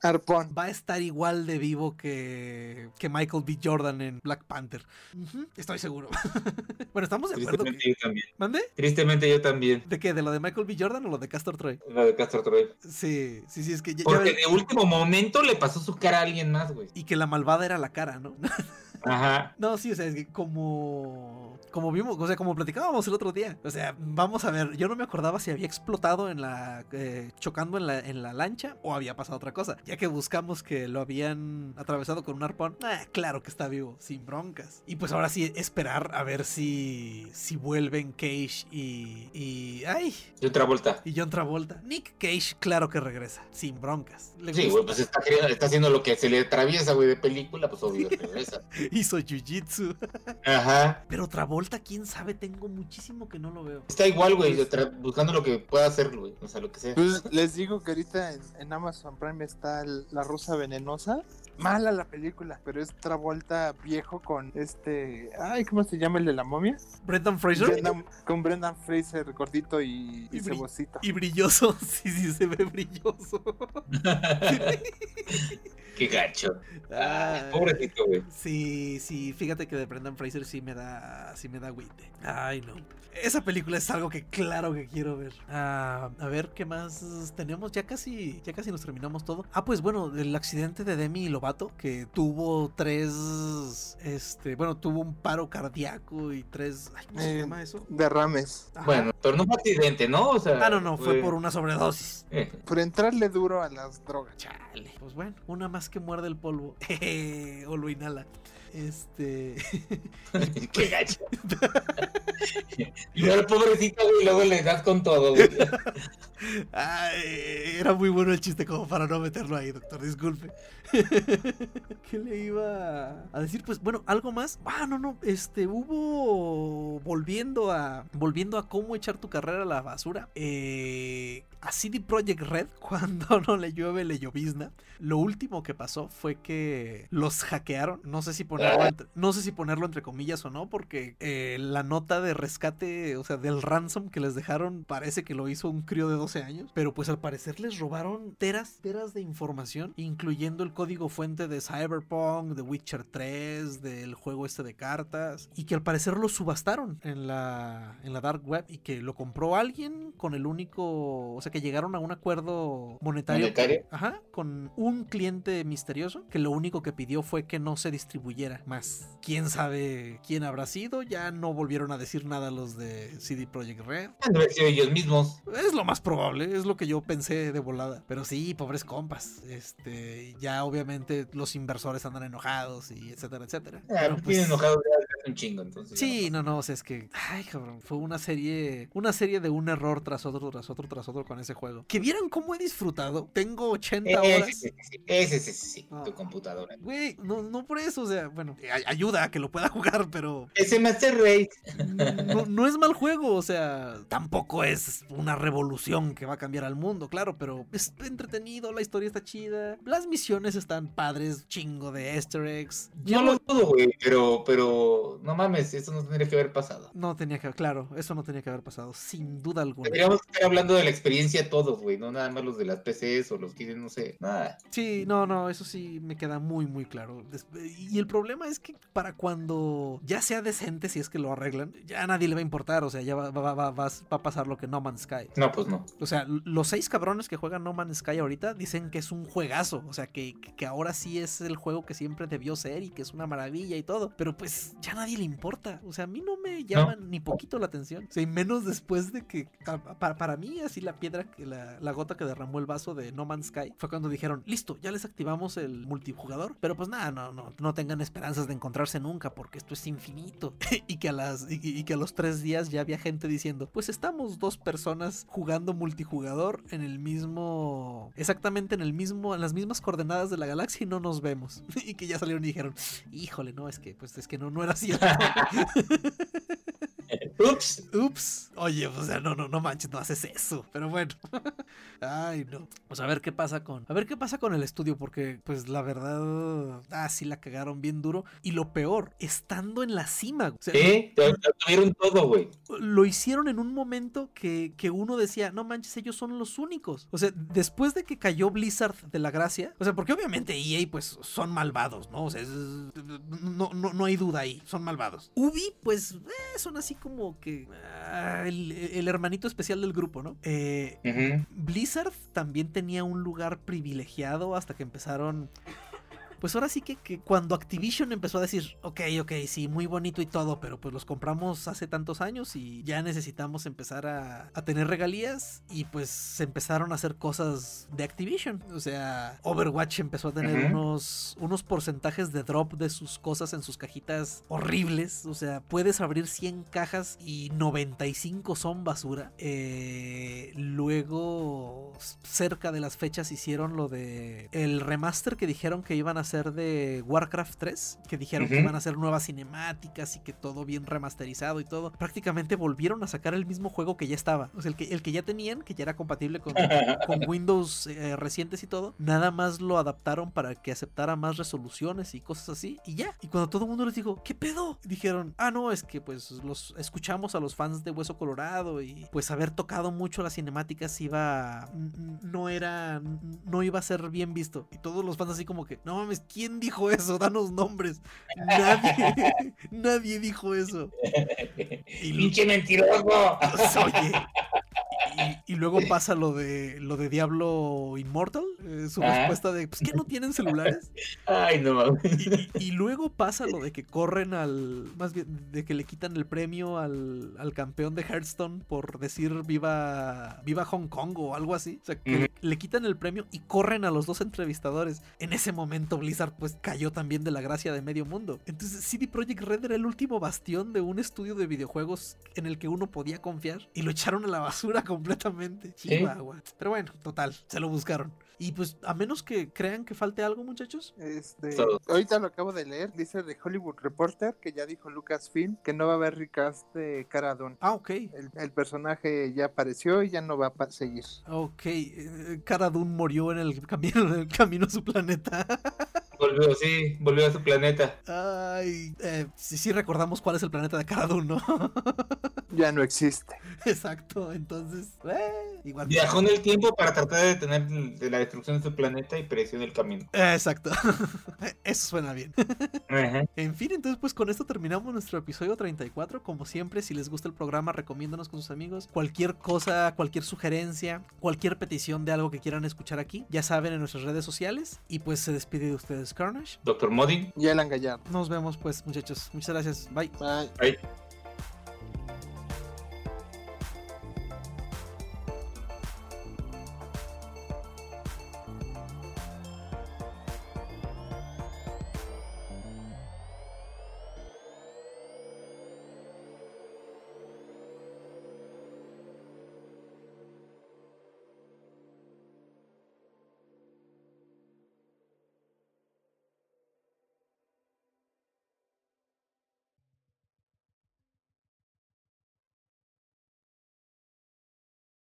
Va a estar igual de vivo que, que Michael B. Jordan en Black Panther. estoy seguro. bueno, estamos de acuerdo. Tristemente yo también. ¿Mande? Tristemente yo también. ¿De qué? ¿De lo de Michael B. Jordan o lo de Castor Troy? Lo de Castor Troy. Sí, sí, sí, es que ya, Porque de último momento le pasó su cara a alguien más, güey. Y que la malvada era la cara, ¿no? Ajá. No, sí, o sea, es que como. Como vimos, o sea, como platicábamos el otro día. O sea, vamos a ver, yo no me acordaba si había explotado en la. Eh, chocando en la, en la lancha o había pasado otra cosa. Ya que buscamos que lo habían atravesado con un arpón. Ah, claro que está vivo, sin broncas. Y pues ahora sí, esperar a ver si. Si vuelven Cage y. y ¡Ay! Y otra vuelta. Y John Travolta. Nick Cage, claro que regresa, sin broncas. sí, güey, pues está, está haciendo lo que se le atraviesa, güey, de película, pues obvio regresa. hizo jiu-jitsu. Ajá. Pero Travolta, quién sabe, tengo muchísimo que no lo veo. Está igual, güey, buscando lo que pueda hacer, güey. O sea, lo que sea. Pues les digo que ahorita en, Amazon Prime está La Rosa Venenosa. Mala la película, pero es Travolta viejo con este. Ay, ¿cómo se llama el de la momia? Brendan Fraser. con Brendan Fraser gordito y, y, cebocito. Y brilloso, sí, sí, se ve brilloso. Qué gacho. Ah, pobrecito, güey. Sí, sí, fíjate que de Brendan Fraser sí me da, sí me da Ay, no. Esa película es algo que claro que quiero ver. Ah, a ver qué más tenemos. Ya casi, ya casi nos terminamos todo. Ah, pues bueno, el accidente de Demi Lovato que tuvo tres, este, bueno, tuvo un paro cardíaco y tres, ¿cómo se eh, llama eso? Derrames. Bueno, pero no fue accidente, ¿no? O sea, ah, no, no, fue, por una sobredosis. Eh. Por entrarle duro a las drogas. Chale. Pues bueno, una más que muerde el polvo. o lo inhala. Este. Qué gacho. y el pobrecito, y luego le das con todo, era muy bueno el chiste como para no meterlo ahí, doctor. Disculpe. ¿Qué le iba a decir? Pues bueno, algo más. Ah, no, no. Este, hubo. Volviendo a. Volviendo a cómo echar tu carrera a la basura. Eh, a CD Projekt Red, cuando no le llueve, le llovizna. Lo último que pasó fue que los hackearon. No sé si ponerlo entre, no sé si ponerlo entre comillas o no, porque eh, la nota de rescate, o sea, del ransom que les dejaron, parece que lo hizo un crío de 12 años. Pero pues al parecer les robaron teras, teras de información, incluyendo el código fuente de Cyberpunk, de Witcher 3, del juego este de cartas. Y que al parecer lo subastaron en la, en la dark web y que lo compró alguien con el único. O sea, que llegaron a un acuerdo monetario. ajá, con un cliente misterioso que lo único que pidió fue que no se distribuyera más. Quién sabe quién habrá sido. Ya no volvieron a decir nada los de CD Projekt Red. Sido ellos mismos. Es lo más probable, es lo que yo pensé de volada. Pero sí, pobres compas. Este, ya obviamente los inversores andan enojados y etcétera, etcétera. Ah, pues, enojados un chingo, entonces. Sí, no, no, o sea, es que, ay, cabrón, fue una serie, una serie de un error tras otro, tras otro, tras otro con ese juego. Que vieran cómo he disfrutado. Tengo 80 horas. Ese, ese, ese, sí, tu computadora. Güey, no, no por eso, o sea, bueno, ayuda a que lo pueda jugar, pero. Ese Master Race. No, no es mal juego, o sea, tampoco es una revolución que va a cambiar al mundo, claro, pero es entretenido, la historia está chida, las misiones están padres, chingo de easter eggs. No lo dudo, güey, pero, pero no mames, eso no tendría que haber pasado. No tenía que, claro, eso no tenía que haber pasado, sin duda alguna. Deberíamos estar hablando de la experiencia todos, güey, no nada más los de las PCs o los que no sé, nada. Sí, no, no, eso sí me queda muy, muy claro. Y el problema es que para cuando ya sea decente, si es que lo arreglan, ya a nadie le va a importar, o sea, ya va, va, va, va, a pasar lo que No Man's Sky. No, pues no. O sea, los seis cabrones que juegan No Man's Sky ahorita dicen que es un juegazo, o sea, que, que ahora sí es el juego que siempre debió ser y que es una maravilla y todo, pero pues ya nadie le importa, o sea, a mí no me llama ni poquito la atención, o sea, y menos después de que, para, para mí, así la piedra, que la, la gota que derramó el vaso de No Man's Sky fue cuando dijeron, listo, ya les activamos el multijugador, pero pues nada, no, no, no tengan esperanzas de encontrarse nunca porque esto es infinito, y que a las, y que a los tres días ya había gente diciendo, pues estamos dos personas jugando multijugador en el mismo, exactamente en el mismo, en las mismas coordenadas de la galaxia y no nos vemos. y que ya salieron y dijeron, híjole, no, es que, pues es que no, no era así. you know? Ups. Ups. Oye, o sea, no, no, no manches, no haces eso. Pero bueno. Ay, no. Pues a ver qué pasa con. A ver qué pasa con el estudio, porque, pues la verdad. Ah, sí la cagaron bien duro. Y lo peor, estando en la cima. O sí, tuvieron todo, güey. Lo hicieron en un momento que, que uno decía, no manches, ellos son los únicos. O sea, después de que cayó Blizzard de la gracia. O sea, porque obviamente EA, pues, son malvados, ¿no? O sea, no, no, no hay duda ahí. Son malvados. Ubi, pues, eh, son así como que ah, el, hermanito especial del grupo, ¿no? Eh, Blizzard también tenía un lugar privilegiado hasta que empezaron pues ahora sí que, cuando Activision empezó a decir, ok, ok, sí, muy bonito y todo, pero pues los compramos hace tantos años y ya necesitamos empezar a, tener regalías y pues se empezaron a hacer cosas de Activision. O sea, Overwatch empezó a tener unos, unos porcentajes de drop de sus cosas en sus cajitas horribles. O sea, puedes abrir 100 cajas y 95 son basura. Eh, luego, cerca de las fechas hicieron lo de el remaster que dijeron que iban a hacer de Warcraft 3, que dijeron que iban a hacer nuevas cinemáticas y que todo bien remasterizado y todo, prácticamente volvieron a sacar el mismo juego que ya estaba. O sea, el que, el que ya tenían, que ya era compatible con, con Windows eh, recientes y todo, nada más lo adaptaron para que aceptara más resoluciones y cosas así, y ya. Y cuando todo el mundo les dijo, ¿qué pedo? Dijeron, ah, no, es que pues los escuchamos a los fans de Hueso Colorado y pues haber tocado mucho las cinemáticas iba, no era, no iba a ser bien visto. Y todos los fans así como que, no mames, ¿quién dijo eso? Danos nombres. Nadie, nadie dijo eso. Y ¡Pinche mentiroso! Oye, y, luego pasa lo de lo de Diablo Immortal, eh, su respuesta de, pues que no tienen celulares. Ay, no mames. Y, luego pasa lo de que corren al, más bien, de que le quitan el premio al, al campeón de Hearthstone por decir viva, viva Hong Kong o algo así. O sea, que le, quitan el premio y corren a los dos entrevistadores. En ese momento Blizzard pues cayó también de la gracia de medio mundo. Entonces CD Projekt Red era el último bastión de un estudio de videojuegos en el que uno podía confiar y lo echaron a la basura completamente. Chihuahua. Pero bueno, total, se lo buscaron. Y pues, a menos que crean que falte algo, muchachos. Este, ahorita lo acabo de leer, dice de Hollywood Reporter que ya dijo Lucasfilm que no va a haber recast de Cara Ah, ok. El, personaje ya apareció y ya no va a seguir. Ok, eh, Cara murió en el camino, en el camino a su planeta. Volvió, sí, volvió a su planeta. Ay, eh, sí, sí recordamos cuál es el planeta de cada uno. ya no existe. Exacto, entonces, eh, igual. Viajó en el tiempo para tratar de detener la destrucción de su planeta y pereció en el camino. Exacto. Eso suena bien. En fin, entonces pues con esto terminamos nuestro episodio 34. Como siempre, si les gusta el programa, recomiéndanos con sus amigos. Cualquier cosa, cualquier sugerencia, cualquier petición de algo que quieran escuchar aquí, ya saben en nuestras redes sociales. Y pues se despide de ustedes Carnage. Doctor Modin. Y Alan Gallardo. Nos vemos pues muchachos. Muchas gracias. Bye. Bye. Bye.